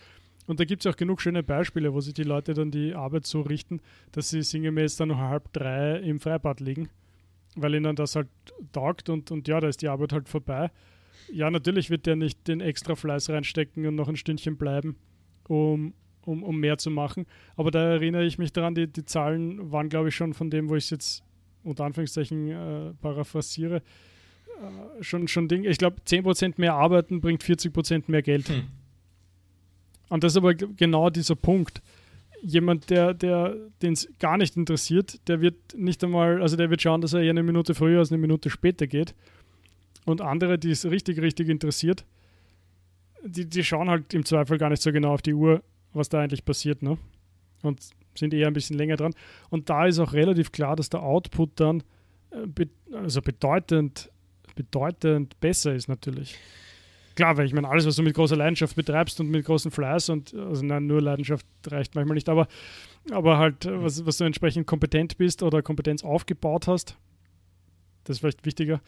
Und da gibt es auch genug schöne Beispiele, wo sich die Leute dann die Arbeit so richten, dass sie sinngemäß dann um halb drei im Freibad liegen, weil ihnen das halt taugt und, und ja, da ist die Arbeit halt vorbei. Ja, natürlich wird der nicht den extra Fleiß reinstecken und noch ein Stündchen bleiben, um, um, um mehr zu machen. Aber da erinnere ich mich daran, die, die Zahlen waren, glaube ich, schon von dem, wo ich es jetzt unter Anführungszeichen äh, paraphrasiere, äh, schon, schon Ding. Ich glaube, 10% mehr arbeiten bringt 40% mehr Geld. Hm. Und das ist aber genau dieser Punkt. Jemand, der, der den es gar nicht interessiert, der wird nicht einmal, also der wird schauen, dass er eher eine Minute früher als eine Minute später geht. Und andere, die es richtig, richtig interessiert, die, die schauen halt im Zweifel gar nicht so genau auf die Uhr was da eigentlich passiert, ne? Und sind eher ein bisschen länger dran. Und da ist auch relativ klar, dass der Output dann äh, be also bedeutend, bedeutend besser ist natürlich. Klar, weil ich meine, alles, was du mit großer Leidenschaft betreibst und mit großem Fleiß und also nein, nur Leidenschaft reicht manchmal nicht, aber, aber halt, äh, was, was du entsprechend kompetent bist oder Kompetenz aufgebaut hast, das ist vielleicht wichtiger.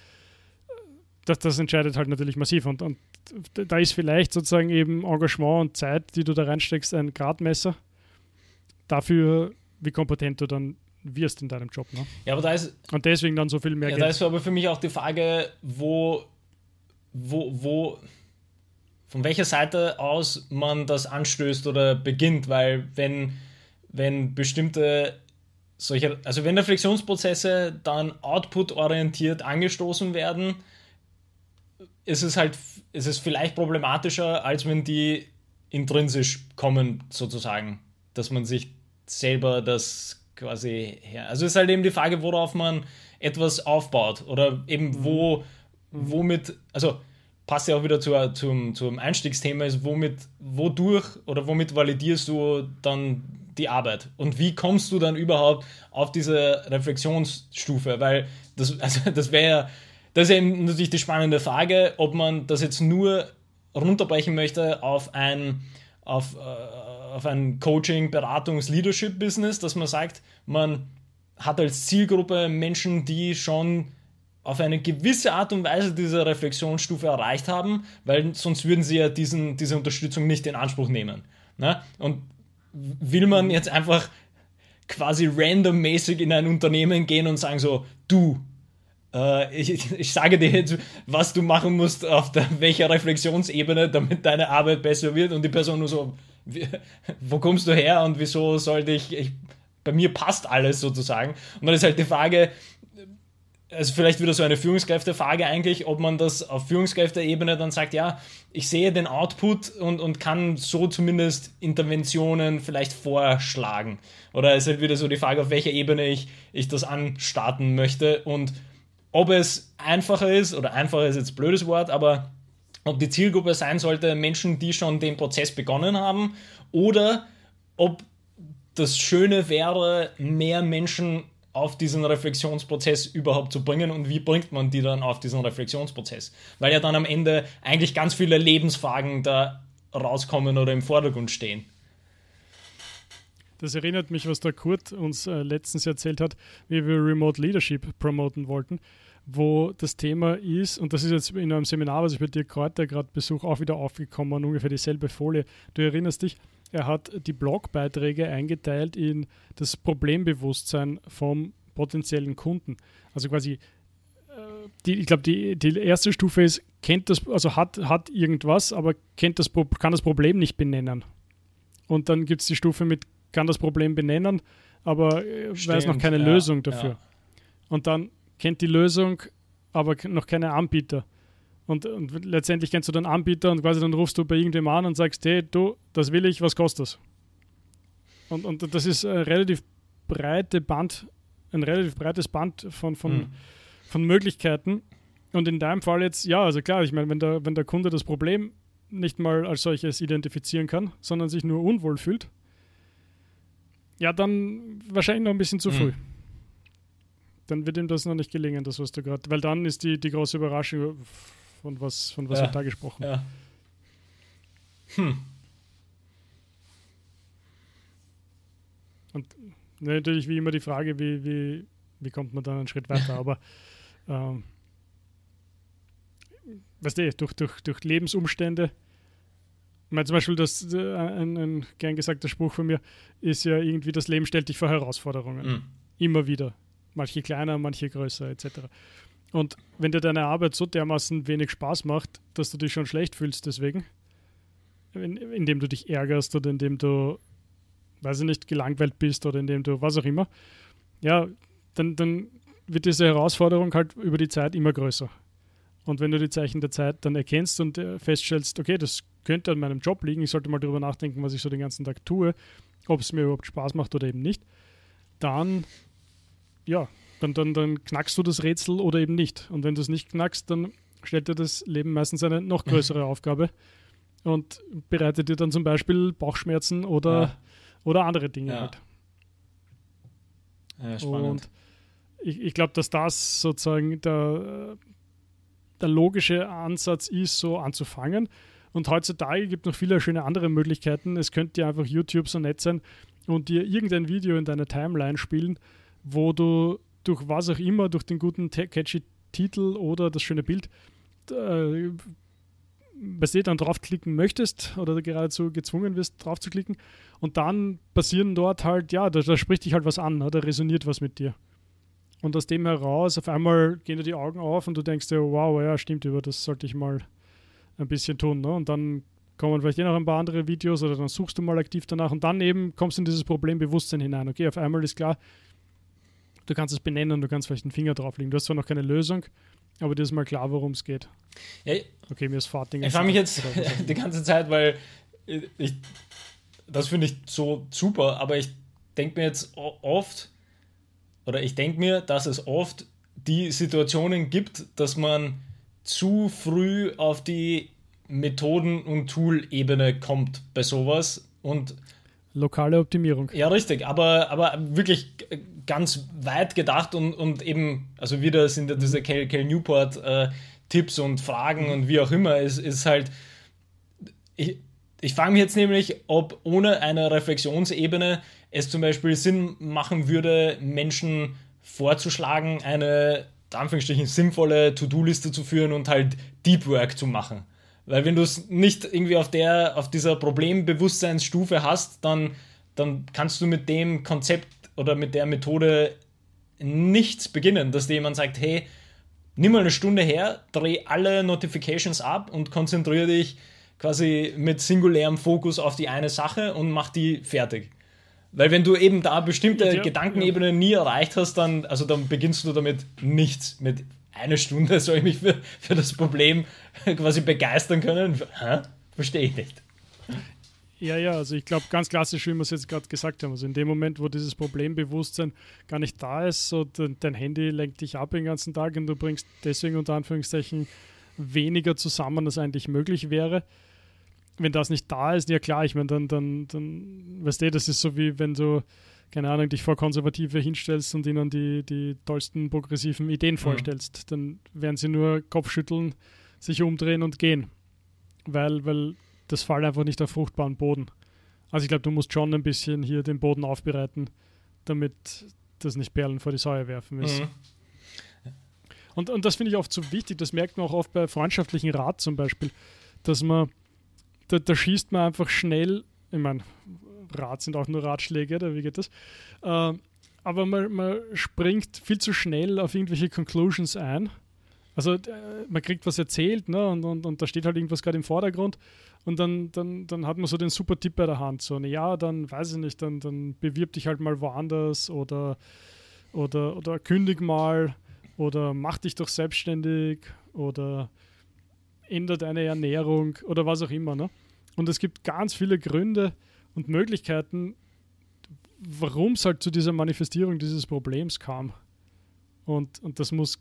Das, das entscheidet halt natürlich massiv. Und, und da ist vielleicht sozusagen eben Engagement und Zeit, die du da reinsteckst, ein Gradmesser dafür, wie kompetent du dann wirst in deinem Job. Ne? Ja, aber da ist. Und deswegen dann so viel mehr ja, Geld. Da ist aber für mich auch die Frage, wo, wo, wo, von welcher Seite aus man das anstößt oder beginnt, weil wenn, wenn bestimmte solche, also wenn Reflexionsprozesse dann output-orientiert angestoßen werden, ist es halt, ist es vielleicht problematischer, als wenn die intrinsisch kommen, sozusagen. Dass man sich selber das quasi her. Also ist halt eben die Frage, worauf man etwas aufbaut oder eben wo, womit, also passt ja auch wieder zu, zum, zum Einstiegsthema, ist womit, wodurch oder womit validierst du dann die Arbeit? Und wie kommst du dann überhaupt auf diese Reflexionsstufe, weil das, (laughs) also das wäre ja das ist eben natürlich die spannende Frage, ob man das jetzt nur runterbrechen möchte auf ein, auf, äh, auf ein Coaching, Beratungs, Leadership-Business, dass man sagt, man hat als Zielgruppe Menschen, die schon auf eine gewisse Art und Weise diese Reflexionsstufe erreicht haben, weil sonst würden sie ja diesen, diese Unterstützung nicht in Anspruch nehmen. Ne? Und will man jetzt einfach quasi randommäßig in ein Unternehmen gehen und sagen so, du, äh, ich, ich, sage dir jetzt, was du machen musst, auf der, welcher Reflexionsebene, damit deine Arbeit besser wird und die Person nur so, wo kommst du her und wieso sollte ich, ich, bei mir passt alles sozusagen. Und dann ist halt die Frage, also vielleicht wieder so eine Führungskräftefrage eigentlich, ob man das auf Führungskräfteebene dann sagt, ja, ich sehe den Output und, und kann so zumindest Interventionen vielleicht vorschlagen. Oder es ist halt wieder so die Frage, auf welcher Ebene ich, ich das anstarten möchte und ob es einfacher ist, oder einfacher ist jetzt ein blödes Wort, aber ob die Zielgruppe sein sollte Menschen, die schon den Prozess begonnen haben, oder ob das Schöne wäre, mehr Menschen auf diesen Reflexionsprozess überhaupt zu bringen und wie bringt man die dann auf diesen Reflexionsprozess? Weil ja dann am Ende eigentlich ganz viele Lebensfragen da rauskommen oder im Vordergrund stehen. Das erinnert mich, was der Kurt uns äh, letztens erzählt hat, wie wir Remote Leadership promoten wollten wo das Thema ist, und das ist jetzt in einem Seminar, was ich bei dir gerade besuche, auch wieder aufgekommen, ungefähr dieselbe Folie. Du erinnerst dich, er hat die Blogbeiträge eingeteilt in das Problembewusstsein vom potenziellen Kunden. Also quasi, äh, die, ich glaube, die, die erste Stufe ist, kennt das, also hat, hat irgendwas, aber kennt das, kann das Problem nicht benennen. Und dann gibt es die Stufe mit, kann das Problem benennen, aber Stimmt, weiß noch keine ja, Lösung dafür. Ja. Und dann kennt die Lösung, aber noch keine Anbieter. Und, und, letztendlich kennst du dann Anbieter und quasi dann rufst du bei irgendjemandem an und sagst, hey, du, das will ich, was kostet das? Und, und das ist ein relativ breite Band, ein relativ breites Band von, von, mhm. von Möglichkeiten. Und in deinem Fall jetzt, ja, also klar, ich meine, wenn der, wenn der Kunde das Problem nicht mal als solches identifizieren kann, sondern sich nur unwohl fühlt, ja, dann wahrscheinlich noch ein bisschen zu mhm. früh. Dann wird ihm das noch nicht gelingen, das, was du gerade, weil dann ist die, die große Überraschung, von was, von was ja. wird da gesprochen. Ja. Hm. Und natürlich wie immer die Frage, wie, wie, wie kommt man dann einen Schritt weiter, (laughs) aber ähm, weißt du, durch, durch, durch Lebensumstände, ich meine, zum Beispiel das, äh, ein, ein gern gesagter Spruch von mir ist ja irgendwie, das Leben stellt dich vor Herausforderungen. Mhm. Immer wieder. Manche kleiner, manche größer, etc. Und wenn dir deine Arbeit so dermaßen wenig Spaß macht, dass du dich schon schlecht fühlst deswegen, in, indem du dich ärgerst oder indem du, weiß ich nicht, gelangweilt bist oder indem du was auch immer, ja, dann, dann wird diese Herausforderung halt über die Zeit immer größer. Und wenn du die Zeichen der Zeit dann erkennst und äh, feststellst, okay, das könnte an meinem Job liegen, ich sollte mal darüber nachdenken, was ich so den ganzen Tag tue, ob es mir überhaupt Spaß macht oder eben nicht, dann, ja, dann, dann, dann knackst du das Rätsel oder eben nicht. Und wenn du es nicht knackst, dann stellt dir das Leben meistens eine noch größere Aufgabe und bereitet dir dann zum Beispiel Bauchschmerzen oder, ja. oder andere Dinge ja. halt. Ja, spannend. Und ich, ich glaube, dass das sozusagen der, der logische Ansatz ist, so anzufangen. Und heutzutage gibt es noch viele schöne andere Möglichkeiten. Es könnte ja einfach YouTube so nett sein und dir irgendein Video in deiner Timeline spielen, wo du durch was auch immer, durch den guten catchy Titel oder das schöne Bild, äh, dir dann draufklicken möchtest oder geradezu gezwungen wirst, draufzuklicken. Und dann passieren dort halt, ja, da, da spricht dich halt was an, ne? da resoniert was mit dir. Und aus dem heraus, auf einmal gehen dir die Augen auf und du denkst dir, wow, ja, stimmt, über das sollte ich mal ein bisschen tun. Ne? Und dann kommen vielleicht eh noch ein paar andere Videos oder dann suchst du mal aktiv danach und dann eben kommst du in dieses Problembewusstsein hinein. Okay, auf einmal ist klar, du kannst es benennen, du kannst vielleicht einen Finger drauflegen. Du hast zwar noch keine Lösung, aber dir ist mal klar, worum es geht. Ja, okay, mir ist Fahrtding. Ich frage mich jetzt (laughs) die ganze Zeit, weil ich, das finde ich so super, aber ich denke mir jetzt oft, oder ich denke mir, dass es oft die Situationen gibt, dass man zu früh auf die Methoden- und Tool-Ebene kommt bei sowas und Lokale Optimierung. Ja, richtig, aber, aber wirklich ganz weit gedacht und, und eben, also wieder sind ja diese Cal, Cal Newport äh, Tipps und Fragen und wie auch immer, es ist halt, ich, ich frage mich jetzt nämlich, ob ohne eine Reflexionsebene es zum Beispiel Sinn machen würde, Menschen vorzuschlagen, eine Anführungsstrichen sinnvolle To-Do-Liste zu führen und halt Deep Work zu machen. Weil wenn du es nicht irgendwie auf der, auf dieser Problembewusstseinsstufe hast, dann, dann kannst du mit dem Konzept oder mit der Methode nichts beginnen, dass dir jemand sagt, hey, nimm mal eine Stunde her, dreh alle Notifications ab und konzentriere dich quasi mit singulärem Fokus auf die eine Sache und mach die fertig. Weil wenn du eben da bestimmte ja, Gedankenebenen ja. nie erreicht hast, dann, also dann beginnst du damit nichts, mit eine Stunde (laughs) soll ich mich für, für das Problem (laughs) quasi begeistern können? Hä? Verstehe ich nicht. Ja, ja, also ich glaube ganz klassisch, wie wir es jetzt gerade gesagt haben. Also in dem Moment, wo dieses Problembewusstsein gar nicht da ist, so dein Handy lenkt dich ab den ganzen Tag und du bringst deswegen unter Anführungszeichen weniger zusammen, als eigentlich möglich wäre. Wenn das nicht da ist, ja klar, ich meine, dann, dann, dann, weißt du, das ist so wie wenn du keine Ahnung, dich vor Konservative hinstellst und ihnen die, die tollsten progressiven Ideen mhm. vorstellst, dann werden sie nur Kopfschütteln, sich umdrehen und gehen. Weil, weil das fällt einfach nicht auf fruchtbaren Boden. Also ich glaube, du musst schon ein bisschen hier den Boden aufbereiten, damit das nicht Perlen vor die Säue werfen ist. Mhm. Und, und das finde ich oft so wichtig, das merkt man auch oft bei freundschaftlichen Rat zum Beispiel, dass man, da, da schießt man einfach schnell, ich meine, Rat sind auch nur Ratschläge, oder wie geht das? Äh, aber man, man springt viel zu schnell auf irgendwelche Conclusions ein Also äh, man kriegt was erzählt, ne? Und, und, und da steht halt irgendwas gerade im Vordergrund und dann, dann, dann hat man so den super Tipp bei der Hand. So, ne, ja, dann weiß ich nicht, dann, dann bewirb dich halt mal woanders oder, oder, oder kündig mal oder mach dich doch selbstständig oder ändert deine Ernährung oder was auch immer. Ne? Und es gibt ganz viele Gründe und Möglichkeiten, warum es halt zu dieser Manifestierung dieses Problems kam. Und, und das muss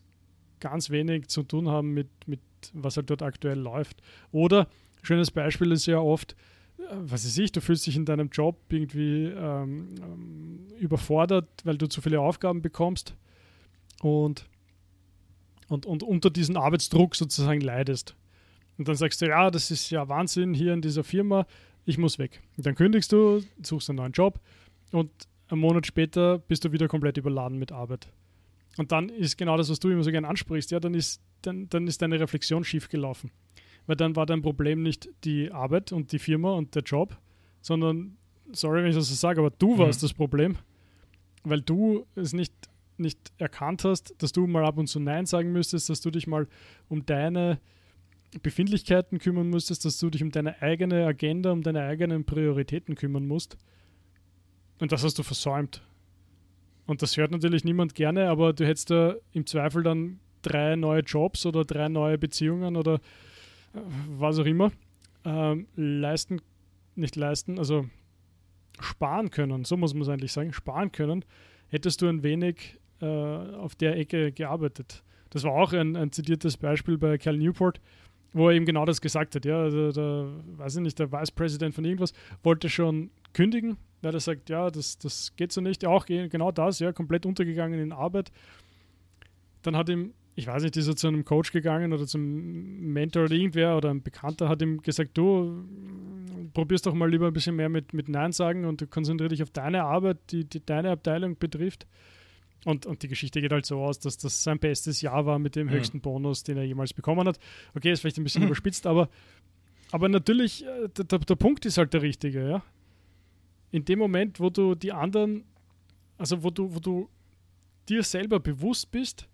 ganz wenig zu tun haben mit, mit was halt dort aktuell läuft. Oder, schönes Beispiel ist ja oft, äh, was weiß ich, du fühlst dich in deinem Job irgendwie ähm, ähm, überfordert, weil du zu viele Aufgaben bekommst und, und, und unter diesem Arbeitsdruck sozusagen leidest. Und dann sagst du, ja, das ist ja Wahnsinn hier in dieser Firma, ich muss weg. Und dann kündigst du, suchst einen neuen Job und einen Monat später bist du wieder komplett überladen mit Arbeit. Und dann ist genau das, was du immer so gerne ansprichst, ja, dann ist, dann, dann ist deine Reflexion schief gelaufen. Weil dann war dein Problem nicht die Arbeit und die Firma und der Job, sondern, sorry, wenn ich das so sage, aber du warst mhm. das Problem, weil du es nicht, nicht erkannt hast, dass du mal ab und zu Nein sagen müsstest, dass du dich mal um deine Befindlichkeiten kümmern musstest, dass du dich um deine eigene Agenda, um deine eigenen Prioritäten kümmern musst. Und das hast du versäumt. Und das hört natürlich niemand gerne, aber du hättest da im Zweifel dann drei neue Jobs oder drei neue Beziehungen oder äh, was auch immer ähm, leisten, nicht leisten, also sparen können, so muss man es eigentlich sagen, sparen können, hättest du ein wenig äh, auf der Ecke gearbeitet. Das war auch ein, ein zitiertes Beispiel bei Cal Newport, wo er eben genau das gesagt hat. Ja, also der, weiß ich nicht, der Vice President von irgendwas wollte schon kündigen, weil er sagt, ja, das, das geht so nicht. Ja, auch genau das, ja, komplett untergegangen in Arbeit. Dann hat ihm, ich weiß nicht, ist er zu einem Coach gegangen oder zum Mentor oder irgendwer oder ein Bekannter hat ihm gesagt, du probierst doch mal lieber ein bisschen mehr mit, mit Nein sagen und konzentriere dich auf deine Arbeit, die, die deine Abteilung betrifft. Und, und die Geschichte geht halt so aus, dass das sein bestes Jahr war mit dem mhm. höchsten Bonus, den er jemals bekommen hat. Okay, ist vielleicht ein bisschen mhm. (clears throat) überspitzt, aber, aber natürlich, äh, der, der Punkt ist halt der richtige, ja. In dem Moment, wo du die anderen, also wo du, wo du dir selber bewusst bist,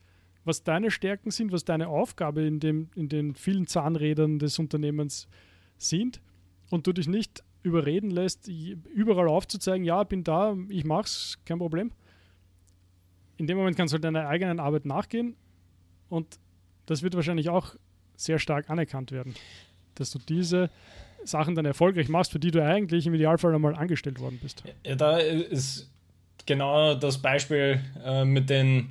was deine Stärken sind, was deine Aufgabe in, dem, in den vielen Zahnrädern des Unternehmens sind und du dich nicht überreden lässt, überall aufzuzeigen, ja, bin da, ich mach's, kein Problem, in dem Moment kannst du halt deiner eigenen Arbeit nachgehen und das wird wahrscheinlich auch sehr stark anerkannt werden, dass du diese Sachen dann erfolgreich machst, für die du eigentlich im Idealfall einmal angestellt worden bist. Ja, da ist genau das Beispiel äh, mit den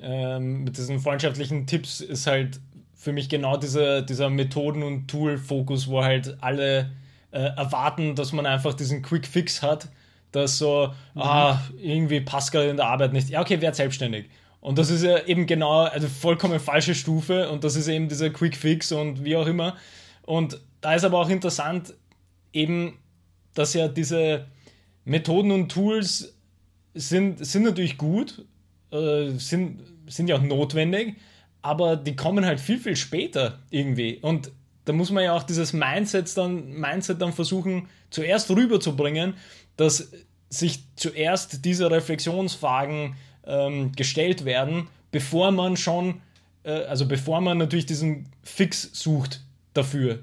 äh, mit diesen freundschaftlichen Tipps ist halt für mich genau dieser, dieser Methoden- und Tool-Fokus, wo halt alle äh, erwarten, dass man einfach diesen Quick Fix hat dass so, mhm. ah, irgendwie passt gerade in der Arbeit nicht. Ja, okay, werd selbstständig. Und das ist ja eben genau, also vollkommen falsche Stufe und das ist eben dieser Quick Fix und wie auch immer. Und da ist aber auch interessant, eben, dass ja diese Methoden und Tools sind, sind natürlich gut, äh, sind, sind ja auch notwendig, aber die kommen halt viel, viel später irgendwie. Und da muss man ja auch dieses Mindset dann, Mindset dann versuchen, zuerst rüberzubringen dass sich zuerst diese Reflexionsfragen ähm, gestellt werden, bevor man schon, äh, also bevor man natürlich diesen Fix sucht dafür.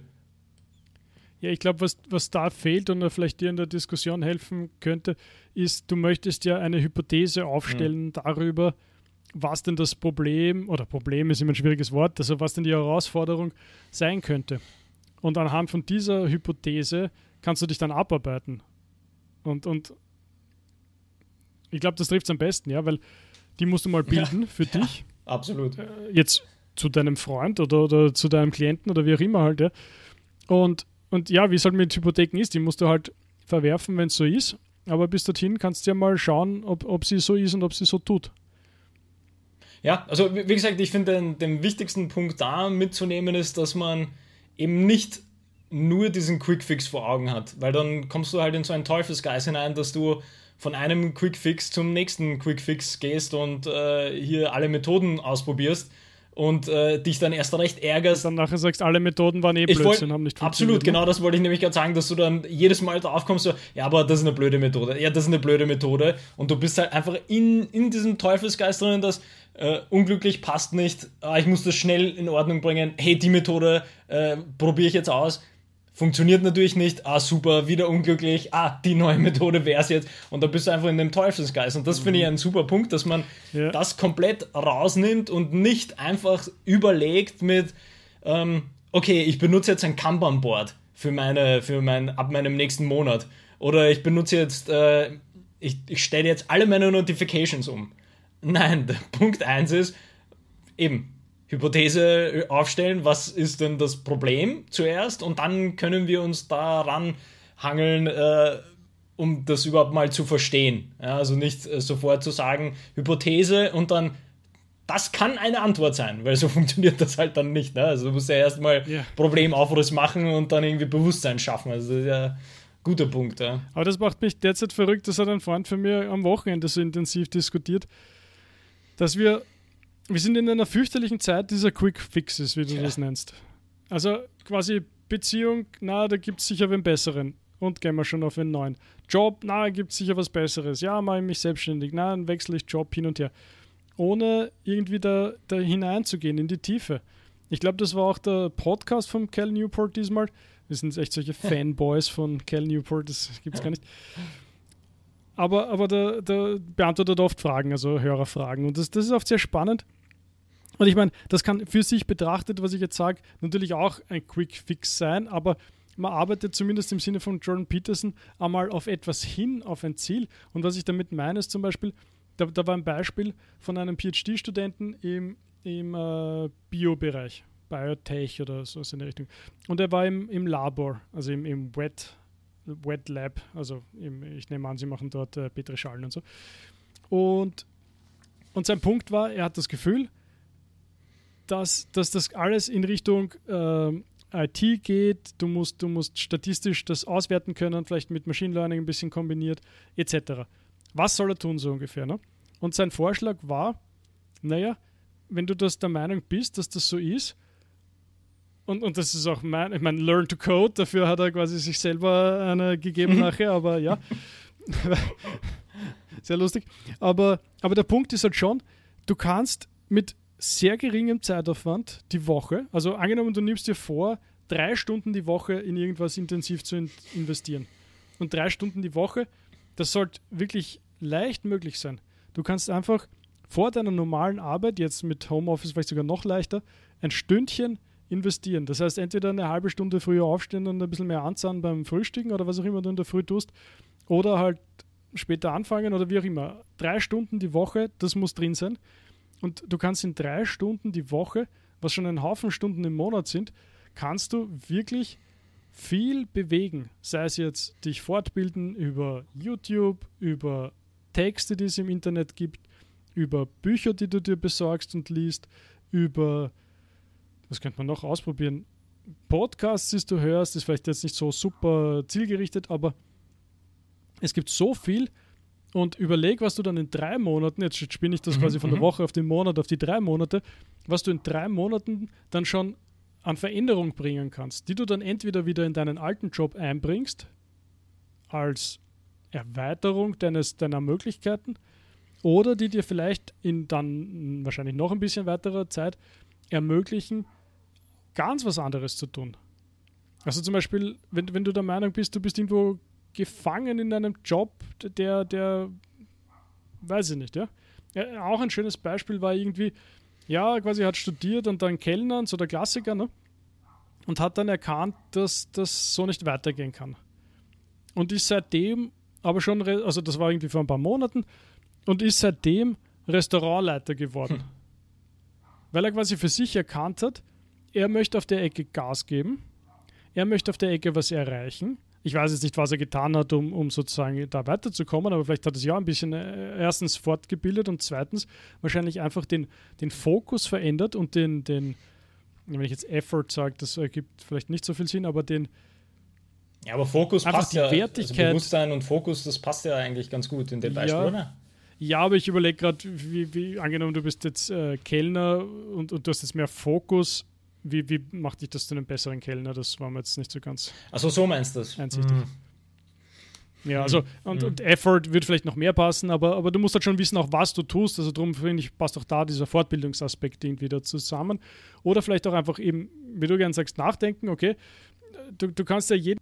Ja, ich glaube, was, was da fehlt und vielleicht dir in der Diskussion helfen könnte, ist, du möchtest ja eine Hypothese aufstellen mhm. darüber, was denn das Problem, oder Problem ist immer ein schwieriges Wort, also was denn die Herausforderung sein könnte. Und anhand von dieser Hypothese kannst du dich dann abarbeiten. Und, und ich glaube, das trifft es am besten, ja, weil die musst du mal bilden ja, für ja, dich. Absolut. Äh, jetzt zu deinem Freund oder, oder zu deinem Klienten oder wie auch immer halt, ja. Und, und ja, wie es halt mit Hypotheken ist, die musst du halt verwerfen, wenn es so ist. Aber bis dorthin kannst du ja mal schauen, ob, ob sie so ist und ob sie so tut. Ja, also wie gesagt, ich finde den, den wichtigsten Punkt da mitzunehmen ist, dass man eben nicht nur diesen Quickfix vor Augen hat, weil dann kommst du halt in so einen Teufelsgeist hinein, dass du von einem Quickfix zum nächsten Quickfix gehst und äh, hier alle Methoden ausprobierst und äh, dich dann erst recht ärgerst. Und dann nachher sagst, alle Methoden waren eh Blödsinn, wollt- haben nicht Absolut, funktioniert, ne? genau das wollte ich nämlich gerade sagen, dass du dann jedes Mal drauf kommst, so, ja, aber das ist eine blöde Methode, ja, das ist eine blöde Methode und du bist halt einfach in, in diesem Teufelsgeist drin, dass äh, unglücklich passt nicht, ah, ich muss das schnell in Ordnung bringen, hey, die Methode äh, probiere ich jetzt aus. Funktioniert natürlich nicht, ah super, wieder unglücklich, ah, die neue (laughs) Methode wäre es jetzt. Und da bist du einfach in dem Teufelsgeist. Und das finde ich einen super Punkt, dass man Ja. das komplett rausnimmt und nicht einfach überlegt mit, ähm, okay, ich benutze jetzt ein Kanban-Board für meine, für mein, ab meinem nächsten Monat. Oder ich benutze jetzt, äh, ich, ich stelle jetzt alle meine Notifications um. Nein, (laughs) der Punkt 1 ist, eben, Hypothese aufstellen, was ist denn das Problem zuerst und dann können wir uns daran hangeln, äh, um das überhaupt mal zu verstehen. Ja, also nicht äh, sofort zu sagen, Hypothese und dann, das kann eine Antwort sein, weil so (laughs) funktioniert das halt dann nicht. Ne? Also du musst ja erstmal Ja. Problemaufriss machen und dann irgendwie Bewusstsein schaffen. Also das ist ja ein guter Punkt. Ja. Aber das macht mich derzeit verrückt, das hat ein Freund von mir am Wochenende so intensiv diskutiert, dass wir, wir sind in einer fürchterlichen Zeit dieser Quick Fixes, wie du Ja. das nennst. Also quasi Beziehung, na, da gibt es sicher wen besseren. Und gehen wir schon auf einen neuen. Job, na, gibt es sicher was Besseres. Ja, mache ich mich selbstständig. Na, dann wechsle ich Job hin und her. Ohne irgendwie da, da hineinzugehen in die Tiefe. Ich glaube, das war auch der Podcast von Cal Newport diesmal. Wir sind echt solche (laughs) Fanboys von Cal Newport, das gibt es gar nicht. Aber, aber der, der beantwortet oft Fragen, also Hörerfragen. Und das, das ist oft sehr spannend. Und ich meine, das kann für sich betrachtet, was ich jetzt sage, natürlich auch ein Quick Fix sein, aber man arbeitet zumindest im Sinne von Jordan Peterson einmal auf etwas hin, auf ein Ziel. Und was ich damit meine, ist zum Beispiel, da, da war ein Beispiel von einem PhD-Studenten im, im äh, Bio-Bereich, Biotech oder so in der Richtung. Und er war im, im Labor, also im, im Wet, Wet Lab, also im, ich nehme an, sie machen dort äh, Petrischalen und so. Und, und sein Punkt war, er hat das Gefühl, dass, dass das alles in Richtung ähm, IT geht, du musst, du musst statistisch das auswerten können, vielleicht mit Machine Learning ein bisschen kombiniert, etc. Was soll er tun, so ungefähr? Ne? Und sein Vorschlag war, naja, wenn du das der Meinung bist, dass das so ist, und, und das ist auch mein, ich meine, Learn to Code, dafür hat er quasi sich selber eine gegeben nachher, aber ja. (laughs) Sehr lustig. Aber, aber der Punkt ist halt schon, du kannst mit sehr geringem Zeitaufwand die Woche, also angenommen, du nimmst dir vor, drei Stunden die Woche in irgendwas intensiv zu in investieren. Und drei Stunden die Woche, das sollte wirklich leicht möglich sein. Du kannst einfach vor deiner normalen Arbeit, jetzt mit Homeoffice vielleicht sogar noch leichter, ein Stündchen investieren. Das heißt, entweder eine halbe Stunde früher aufstehen und ein bisschen mehr anzahlen beim Frühstücken oder was auch immer du in der Früh tust, oder halt später anfangen oder wie auch immer. Drei Stunden die Woche, das muss drin sein. Und du kannst in drei Stunden die Woche, was schon ein Haufen Stunden im Monat sind, kannst du wirklich viel bewegen. Sei es jetzt dich fortbilden über YouTube, über Texte, die es im Internet gibt, über Bücher, die du dir besorgst und liest, über, was könnte man noch ausprobieren? Podcasts, die du hörst, ist vielleicht jetzt nicht so super zielgerichtet, aber es gibt so viel und überleg, was du dann in drei Monaten, jetzt spinne ich das Mhm, quasi von der mhm. Woche auf den Monat, auf die drei Monate, was du in drei Monaten dann schon an Veränderung bringen kannst, die du dann entweder wieder in deinen alten Job einbringst, als Erweiterung deines, deiner Möglichkeiten, oder die dir vielleicht in dann wahrscheinlich noch ein bisschen weiterer Zeit ermöglichen, ganz was anderes zu tun. Also zum Beispiel, wenn, wenn du der Meinung bist, du bist irgendwo gefangen in einem Job, der, der, weiß ich nicht, ja. ja auch ein schönes Beispiel war irgendwie, ja, quasi hat studiert und dann Kellnern, so der Klassiker, ne? Und hat dann erkannt, dass das so nicht weitergehen kann. Und ist seitdem aber schon, also das war irgendwie vor ein paar Monaten, und ist seitdem Restaurantleiter geworden. Weil er quasi für sich erkannt hat, er möchte auf der Ecke Gas geben, er möchte auf der Ecke was erreichen. Ich weiß jetzt nicht, was er getan hat, um, um sozusagen da weiterzukommen, aber vielleicht hat er sich ja ein bisschen äh, erstens fortgebildet und zweitens wahrscheinlich einfach den, den Fokus verändert und den, den, wenn ich jetzt Effort sage, das ergibt vielleicht nicht so viel Sinn, aber den, Ja, aber Fokus Einfach passt die ja. Wertigkeit- Also Bewusstsein und Fokus, das passt ja eigentlich ganz gut in dem Beispiel, Ja. oder? Ja, aber ich überlege gerade, wie, wie, angenommen, du bist jetzt äh, Kellner und, und du hast jetzt mehr Fokus. Wie, wie macht dich das zu einem besseren Kellner? Das war mir jetzt nicht so ganz. Also so meinst du das? Einsichtig. Mhm. Ja, also und, mhm. und Effort wird vielleicht noch mehr passen, aber, aber du musst halt schon wissen, auch was du tust. Also darum finde ich, passt auch da dieser Fortbildungsaspekt irgendwie da zusammen. Oder vielleicht auch einfach eben, wie du gerne sagst, nachdenken, okay, du, du kannst ja jeden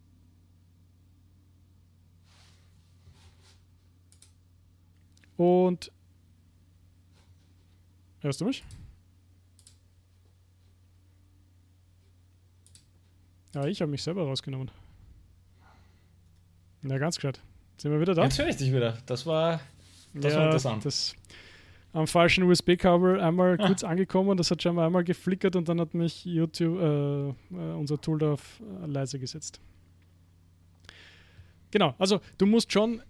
Und hörst du mich? Ja, ich habe mich selber rausgenommen. Na, ganz gescheit. Sind wir wieder da? Jetzt höre ich dich wieder. Das war, das ja, war interessant. Das, am falschen USB-Kabel einmal ah. kurz angekommen, das hat schon einmal geflickert und dann hat mich YouTube, äh, äh, unser Tool da auf äh, leise gesetzt. Genau, also du musst schon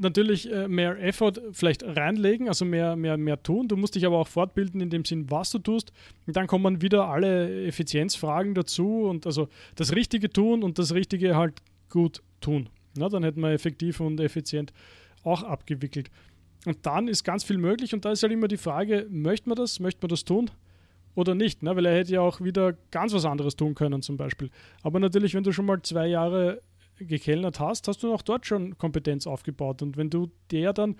natürlich äh, mehr Effort vielleicht reinlegen, also mehr, mehr, mehr tun. Du musst dich aber auch fortbilden in dem Sinn, was du tust. Und dann kommen wieder alle Effizienzfragen dazu und also das Richtige tun und das Richtige halt gut tun. Na, dann hätten wir effektiv und effizient auch abgewickelt. Und dann ist ganz viel möglich und da ist halt immer die Frage, möchte man das, möchte man das tun oder nicht? Ne? Weil er hätte ja auch wieder ganz was anderes tun können zum Beispiel. Aber natürlich, wenn du schon mal zwei Jahre gekellnert hast, hast du auch dort schon Kompetenz aufgebaut. Und wenn du der dann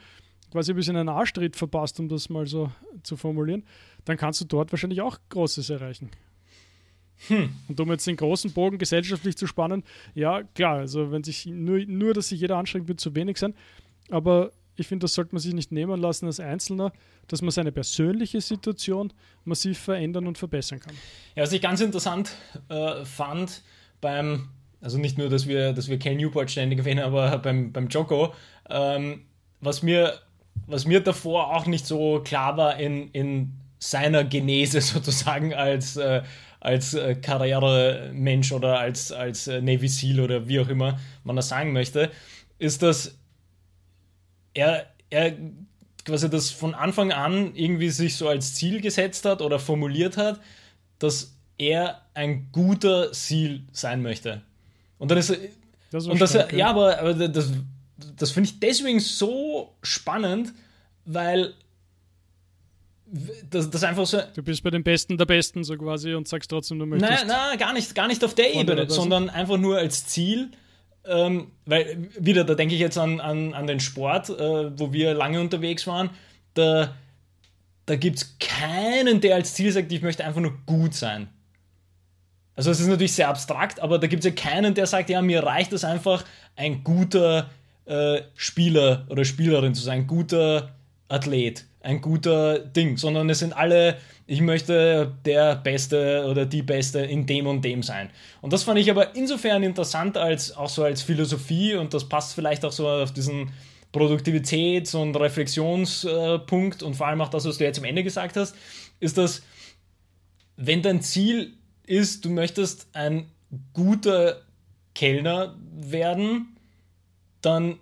quasi ein bisschen einen Arschtritt verpasst, um das mal so zu formulieren, dann kannst du dort wahrscheinlich auch Großes erreichen. Hm. Und um jetzt den großen Bogen gesellschaftlich zu spannen, ja, klar, also wenn sich nur, nur dass sich jeder anstrengt, wird zu wenig sein. Aber ich finde, das sollte man sich nicht nehmen lassen als Einzelner, dass man seine persönliche Situation massiv verändern und verbessern kann. Ja, was ich ganz interessant äh, fand beim also nicht nur, dass wir, dass wir Ken Newport ständig erwähnen, aber (laughs) beim, beim Joko, ähm, was, mir, was mir davor auch nicht so klar war in, in seiner Genese (laughs) sozusagen als, äh, als äh, Karrieremensch oder als, als äh, Navy SEAL oder wie auch immer man das sagen möchte, ist, dass er, er quasi das von Anfang an irgendwie sich so als Ziel gesetzt hat oder formuliert hat, dass er ein guter SEAL sein möchte. Und dann ist das und das, stark, ja, aber, aber das, das finde ich deswegen so spannend, weil das, das einfach so. Du bist bei den Besten der Besten so quasi und sagst trotzdem, du möchtest. Nein, nein, gar nicht, gar nicht auf der Ebene, sondern einfach nur als Ziel. Ähm, weil, wieder, da denke ich jetzt an, an, an den Sport, äh, wo wir lange unterwegs waren. Da, da gibt es keinen, der als Ziel sagt, ich möchte einfach nur gut sein. Also es ist natürlich sehr abstrakt, aber da gibt es ja keinen, der sagt, ja, mir reicht es einfach, ein guter äh, Spieler oder Spielerin zu sein, ein guter Athlet, ein guter Ding, sondern es sind alle, ich möchte der Beste oder die Beste in dem und dem sein. Und das fand ich aber insofern interessant als auch so als Philosophie und das passt vielleicht auch so auf diesen Produktivitäts- und Reflexionspunkt und vor allem auch das, was du jetzt am Ende gesagt hast, ist, dass wenn dein Ziel ist, du möchtest ein guter Kellner werden, dann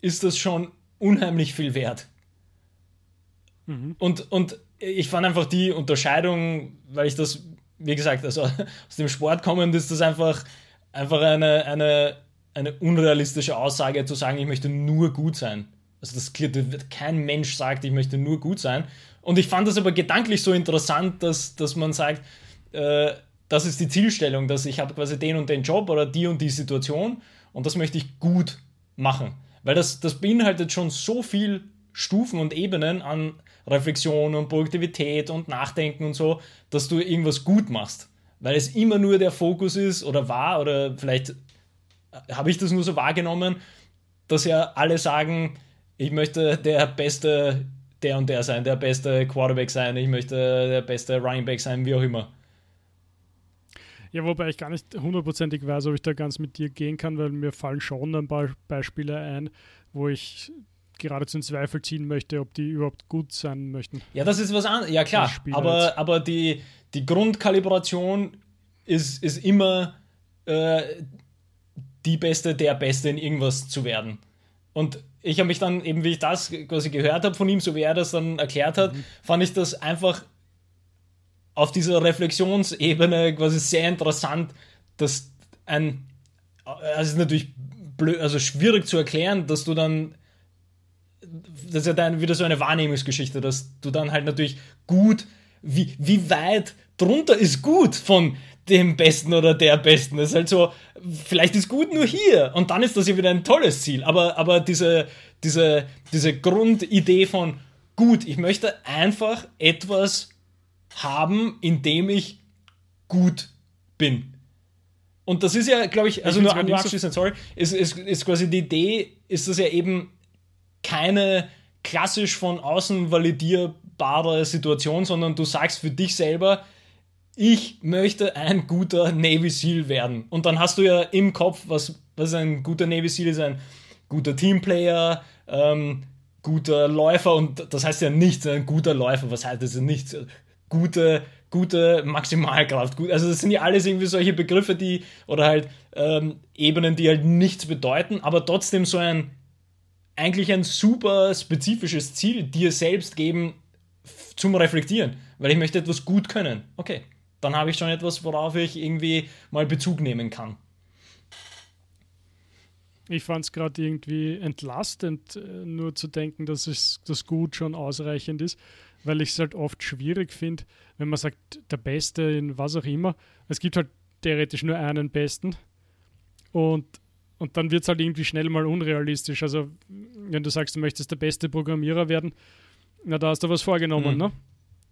ist das schon unheimlich viel wert. Mhm. Und, und ich fand einfach die Unterscheidung, weil ich das, wie gesagt, also (laughs) aus dem Sport kommend ist das einfach, einfach eine, eine, eine unrealistische Aussage zu sagen, ich möchte nur gut sein. Also das wird kein Mensch sagt, ich möchte nur gut sein. Und ich fand das aber gedanklich so interessant, dass, dass man sagt, äh, das ist die Zielstellung, dass ich habe quasi den und den Job oder die und die Situation und das möchte ich gut machen. Weil das, das beinhaltet schon so viel Stufen und Ebenen an Reflexion und Produktivität und Nachdenken und so, dass du irgendwas gut machst. Weil es immer nur der Fokus ist oder war, oder vielleicht habe ich das nur so wahrgenommen, dass ja alle sagen, ich möchte der beste der und der sein, der beste Quarterback sein, ich möchte der beste Running Back sein, wie auch immer. Ja, wobei ich gar nicht hundertprozentig weiß, ob ich da ganz mit dir gehen kann, weil mir fallen schon ein paar Beispiele ein, wo ich geradezu in Zweifel ziehen möchte, ob die überhaupt gut sein möchten. Ja, das ist was anderes. Ja, klar. Aber, aber die, die Grundkalibration ist, ist immer äh, die Beste, der Beste in irgendwas zu werden. Und ich habe mich dann eben, wie ich das quasi gehört habe von ihm, so wie er das dann erklärt hat, mhm. fand ich das einfach auf dieser Reflexionsebene quasi sehr interessant, dass ein, also es ist natürlich blöd, also schwierig zu erklären, dass du dann das ist ja dann wieder so eine Wahrnehmungsgeschichte, dass du dann halt natürlich gut, wie, wie weit drunter ist gut von dem Besten oder der Besten. Das ist halt so, vielleicht ist gut nur hier und dann ist das ja wieder ein tolles Ziel. Aber, aber diese, diese, diese Grundidee von gut, ich möchte einfach etwas haben, in dem ich gut bin. Und das ist ja, glaube ich, also ich nur, nur abschließend, sorry, ist, ist, ist quasi die Idee, ist das ja eben keine klassisch von außen validierbare Situation, sondern du sagst für dich selber, ich möchte ein guter Navy SEAL werden. Und dann hast du ja im Kopf, was, was ein guter Navy SEAL ist, ein guter Teamplayer, ähm, guter Läufer und das heißt ja nichts, ein guter Läufer, was heißt das ja nichts? Gute, gute Maximalkraft. Gut, also das sind ja alles irgendwie solche Begriffe, die, oder halt ähm, Ebenen, die halt nichts bedeuten, aber trotzdem so ein, eigentlich ein super spezifisches Ziel dir selbst geben zum Reflektieren, weil ich möchte etwas gut können. Okay, dann habe ich schon etwas, worauf ich irgendwie mal Bezug nehmen kann. Ich fand es gerade irgendwie entlastend, äh, nur zu denken, dass es das Gut schon ausreichend ist, weil ich es halt oft schwierig finde, wenn man sagt, der Beste in was auch immer. Es gibt halt theoretisch nur einen Besten und, und dann wird es halt irgendwie schnell mal unrealistisch. Also, wenn du sagst, du möchtest der beste Programmierer werden, na, da hast du was vorgenommen, mhm. ne?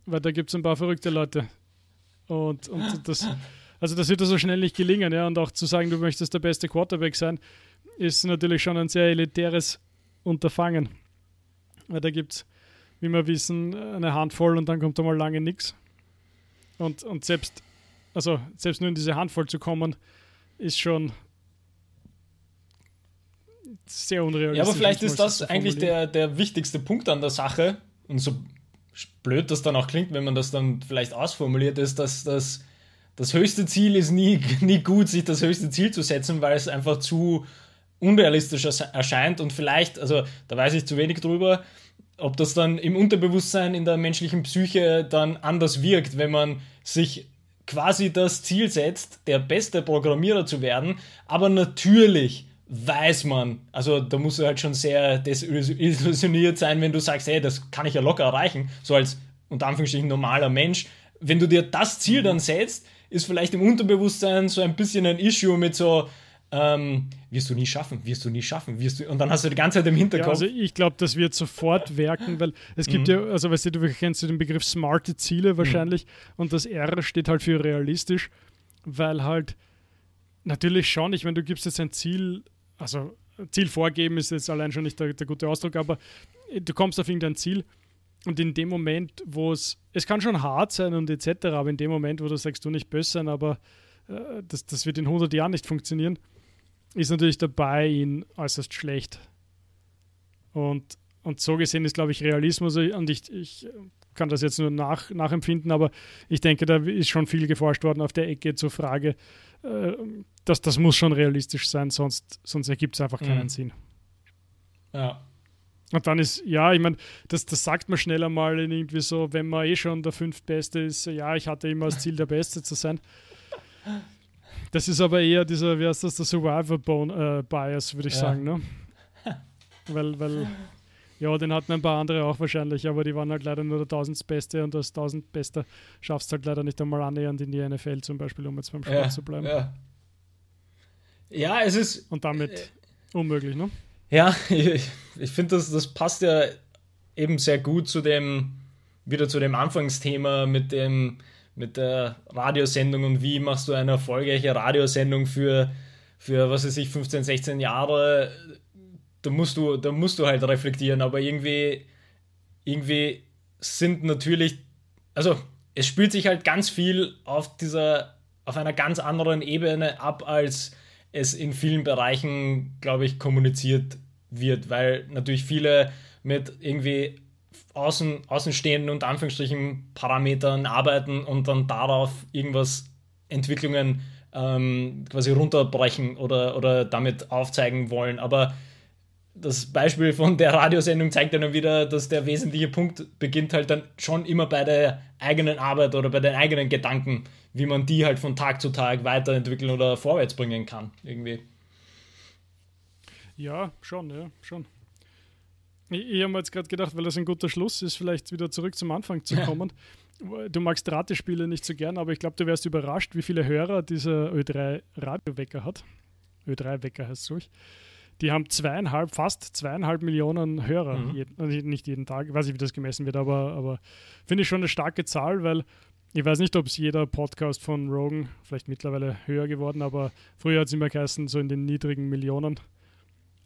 Weil da gibt es ein paar verrückte Leute. Und, und das, also das wird dir so schnell nicht gelingen, ja. Und auch zu sagen, du möchtest der beste Quarterback sein, ist natürlich schon ein sehr elitäres Unterfangen. Weil da gibt es, wie wir wissen, eine Handvoll und dann kommt da mal lange nichts. Und, und selbst, also selbst nur in diese Handvoll zu kommen, ist schon sehr unrealistisch. Ja, aber vielleicht ist das eigentlich der, der wichtigste Punkt an der Sache. Und so blöd das dann auch klingt, wenn man das dann vielleicht ausformuliert, ist, dass das, das höchste Ziel ist nie, (laughs) nie gut, sich das höchste Ziel zu setzen, weil es einfach zu unrealistisch erscheint und vielleicht, also da weiß ich zu wenig drüber, ob das dann im Unterbewusstsein in der menschlichen Psyche dann anders wirkt, wenn man sich quasi das Ziel setzt, der beste Programmierer zu werden, aber natürlich weiß man, also da musst du halt schon sehr desillusioniert sein, wenn du sagst, hey, das kann ich ja locker erreichen, so als unter Anführungsstrichen normaler Mensch. Wenn du dir das Ziel dann setzt, ist vielleicht im Unterbewusstsein so ein bisschen ein Issue mit so, ähm, wirst du nie schaffen, wirst du nie schaffen, wirst du, und dann hast du die ganze Zeit im Hinterkopf. Ja, also ich glaube, das wird sofort werken, weil es gibt mhm. ja, also weißt du, du kennst den Begriff smarte Ziele wahrscheinlich mhm. und das R steht halt für realistisch, weil halt natürlich schon, ich meine, du gibst jetzt ein Ziel also Ziel vorgeben ist jetzt allein schon nicht der, der gute Ausdruck, aber du kommst auf irgendein Ziel und in dem Moment, wo es, es kann schon hart sein und etc., aber in dem Moment, wo du sagst, du nicht böse sein, aber äh, das, das wird in 100 Jahren nicht funktionieren, ist natürlich dabei ihn äußerst schlecht. Und, und so gesehen ist, glaube ich, Realismus, und ich, ich kann das jetzt nur nach, nachempfinden, aber ich denke, da ist schon viel geforscht worden auf der Ecke zur Frage, äh, das, das muss schon realistisch sein, sonst, sonst ergibt es einfach keinen mhm. Sinn. Ja. Und dann ist, ja, ich meine, das, das sagt man schneller mal irgendwie so, wenn man eh schon der Fünftbeste ist, ja, ich hatte immer das Ziel, der Beste zu sein. Das ist aber eher dieser, wie heißt das, der Survivor-Bias, äh, würde ich ja. sagen, ne? weil, weil, ja, den hatten ein paar andere auch wahrscheinlich, aber die waren halt leider nur der Tausendbeste und das Tausendbeste schaffst halt leider nicht einmal annähernd in die NFL zum Beispiel, um jetzt beim Sport ja, zu bleiben. Ja. Ja, es ist. Und damit äh, unmöglich, ne? Ja, (laughs) ich, ich finde, das, das passt ja eben sehr gut zu dem, wieder zu dem Anfangsthema mit dem, mit der Radiosendung und wie machst du eine erfolgreiche Radiosendung für, für was weiß ich, 15, 16 Jahre. Da musst du, da musst du halt reflektieren, aber irgendwie, irgendwie sind natürlich, also es spielt sich halt ganz viel auf dieser, auf einer ganz anderen Ebene ab als es in vielen Bereichen, glaube ich, kommuniziert wird, weil natürlich viele mit irgendwie außen, außenstehenden und Anführungsstrichen Parametern arbeiten und dann darauf irgendwas Entwicklungen ähm, quasi runterbrechen oder, oder damit aufzeigen wollen. Aber das Beispiel von der Radiosendung zeigt dann wieder, dass der wesentliche Punkt beginnt halt dann schon immer bei der eigenen Arbeit oder bei den eigenen Gedanken, wie man die halt von Tag zu Tag weiterentwickeln oder vorwärts bringen kann, irgendwie. Ja, schon, ja, schon. Ich, ich habe mir jetzt gerade gedacht, weil das ein guter Schluss ist, vielleicht wieder zurück zum Anfang zu kommen. du magst Ratespiele nicht so gern, aber ich glaube, du wärst überrascht, wie viele Hörer dieser Ö3 Radiowecker hat. Ö3-Wecker heißt es so. Die haben zweieinhalb, fast zweieinhalb Millionen Hörer. Mhm. Jeden, also nicht jeden Tag, weiß ich, wie das gemessen wird, aber, aber finde ich schon eine starke Zahl, weil ich weiß nicht, ob es jeder Podcast von Rogan, vielleicht mittlerweile höher geworden, aber früher hat es immer geheißen, so in den niedrigen Millionen.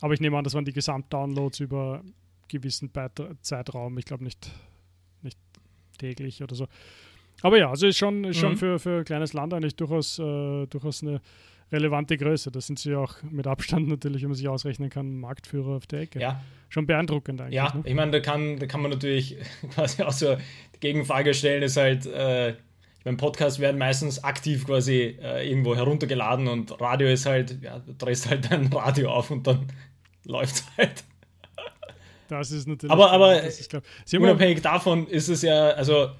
Aber ich nehme an, das waren die Gesamtdownloads über gewissen Zeitraum. Ich glaube nicht, nicht täglich oder so. Aber ja, also ist schon, ist schon mhm. für, für ein kleines Land eigentlich durchaus, äh, durchaus eine relevante Größe. Da sind sie auch mit Abstand natürlich, wenn man sich ausrechnen kann, Marktführer auf der Ecke. Ja. Schon beeindruckend eigentlich. Ja, ne? ich meine, da kann, da kann man natürlich (laughs) quasi auch so die Gegenfrage stellen, ist halt, äh, beim Podcast werden meistens aktiv quasi äh, irgendwo heruntergeladen und Radio ist halt, ja, du drehst halt (laughs) dein Radio auf und dann (laughs) läuft es halt. Das ist natürlich. Aber, aber ist, glaub, unabhängig davon ist es ja, also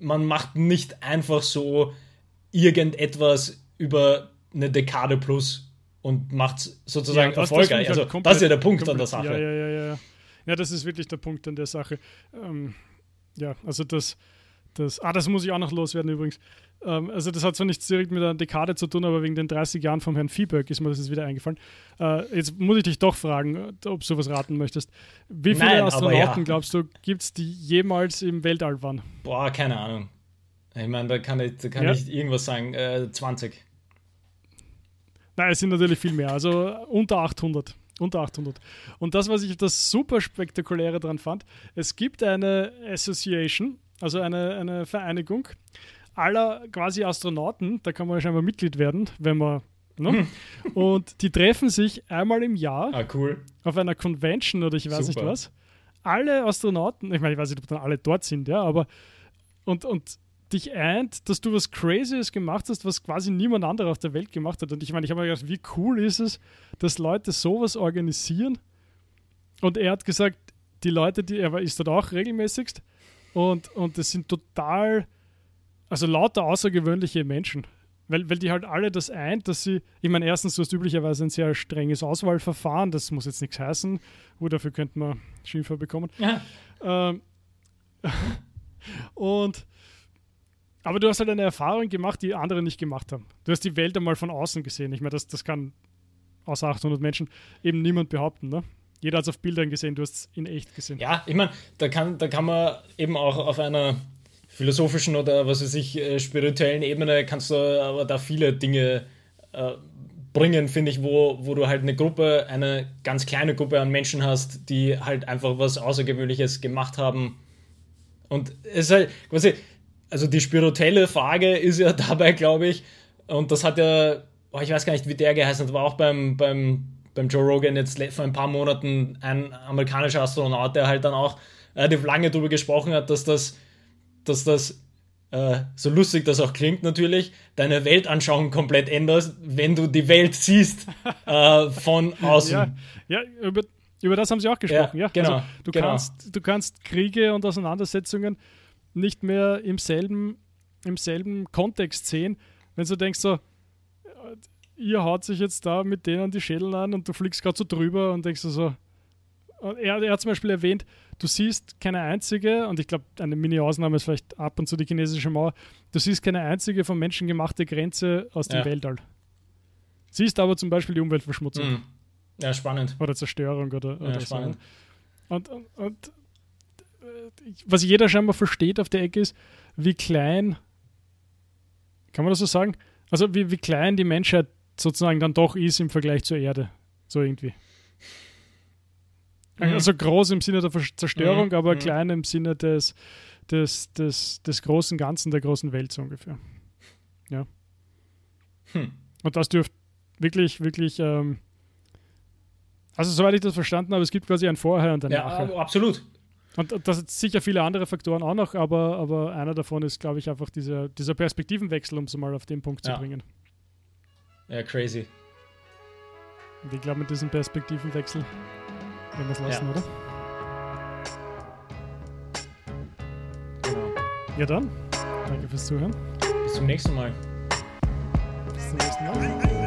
man macht nicht einfach so irgendetwas über eine Dekade plus und macht sozusagen ja, erfolgreich. Also komplett, das ist ja der Punkt komplett, an der Sache. Ja, ja, ja, ja. Ja, das ist wirklich der Punkt an der Sache. Ähm, ja, also das, das, ah, das muss ich auch noch loswerden übrigens. Ähm, also das hat zwar nichts direkt mit einer Dekade zu tun, aber wegen den 30 Jahren vom Herrn Viehberg ist mir das jetzt wieder eingefallen. Äh, jetzt muss ich dich doch fragen, ob du was raten möchtest. Wie viele Nein, Astronauten, ja. glaubst du, gibt es, die jemals im Weltall waren? Boah, keine Ahnung. Ich meine, da kann ich, da kann ja. ich irgendwas sagen. Äh, 20. Nein, es sind natürlich viel mehr. Also unter 800. Unter 800. Und das, was ich das super spektakuläre daran fand, es gibt eine Association, also eine, eine Vereinigung aller quasi Astronauten, da kann man scheinbar Mitglied werden, wenn man Ne? (laughs) Und die treffen sich einmal im Jahr ah, cool. auf einer Convention oder ich weiß Super. nicht was. Alle Astronauten, ich meine, ich weiß nicht, ob dann alle dort sind, ja, aber und, und dich eint, dass du was Crazyes gemacht hast, was quasi niemand anderer auf der Welt gemacht hat. Und ich meine, ich habe mir gedacht, wie cool ist es, dass Leute sowas organisieren. Und er hat gesagt, die Leute, die er ist dort auch regelmäßigst und, und das sind total, also lauter außergewöhnliche Menschen. Weil, weil die halt alle das eint, dass sie, ich meine, erstens, du hast üblicherweise ein sehr strenges Auswahlverfahren, das muss jetzt nichts heißen, wo dafür könnte man Schimpfer bekommen. Ja. Ähm, (laughs) und aber du hast halt eine Erfahrung gemacht, die andere nicht gemacht haben. Du hast die Welt einmal von außen gesehen. Ich meine, das, das kann außer 800 Menschen eben niemand behaupten. Ne? Jeder hat es auf Bildern gesehen, du hast es in echt gesehen. Ja, ich meine, da kann, da kann man eben auch auf einer philosophischen oder was weiß ich, äh, spirituellen Ebene kannst du aber da viele Dinge äh, bringen, finde ich, wo, wo du halt eine Gruppe, eine ganz kleine Gruppe an Menschen hast, die halt einfach was Außergewöhnliches gemacht haben. Und es ist halt, quasi, also die spirituelle Frage ist ja (laughs) dabei, glaube ich, und das hat ja, oh, ich weiß gar nicht, wie der geheißen hat, war auch beim, beim, beim Joe Rogan jetzt vor ein paar Monaten ein amerikanischer Astronaut, der halt dann auch relativ lange darüber gesprochen hat, dass das, dass das äh, so lustig das auch klingt natürlich, deine Weltanschauung komplett änderst, wenn du die Welt siehst (laughs) äh, von außen. Ja, ja über, über das haben sie auch gesprochen, ja. ja. Genau, also, du, genau. Kannst, du kannst Kriege und Auseinandersetzungen nicht mehr im selben, im selben Kontext sehen, wenn du denkst so, ihr haut sich jetzt da mit denen die Schädel an und du fliegst gerade so drüber und denkst so, er, er, hat zum Beispiel erwähnt, du siehst keine einzige, und ich glaube, eine Mini-Ausnahme ist vielleicht ab und zu die chinesische Mauer, du siehst keine einzige von Menschen gemachte Grenze aus dem ja. Weltall. Siehst aber zum Beispiel die Umweltverschmutzung. Mhm. Ja, spannend. Oder Zerstörung oder, oder ja, spannend. so. Und, und, und was jeder scheinbar versteht auf der Ecke ist, wie klein, kann man das so sagen? Also wie, wie klein die Menschheit sozusagen dann doch ist im Vergleich zur Erde. So irgendwie. Mhm. Also groß im Sinne der Zerstörung, mhm. aber mhm. klein im Sinne des, des, des, des großen Ganzen, der großen Welt so ungefähr. Ja. Hm. Und das dürfte wirklich, wirklich, ähm, also soweit ich das verstanden habe, es gibt quasi ein Vorher und ein ja, Nachher. Absolut. Und das sind sicher viele andere Faktoren auch noch, aber, aber einer davon ist, glaube ich, einfach dieser, dieser Perspektivenwechsel, um es mal auf den Punkt ja. zu bringen. Ja, crazy. Und ich glaube, mit diesem Perspektivenwechsel werden wir es lassen, ja. oder? Genau. Ja dann, danke fürs Zuhören. Bis zum nächsten Mal. Bis zum nächsten Mal.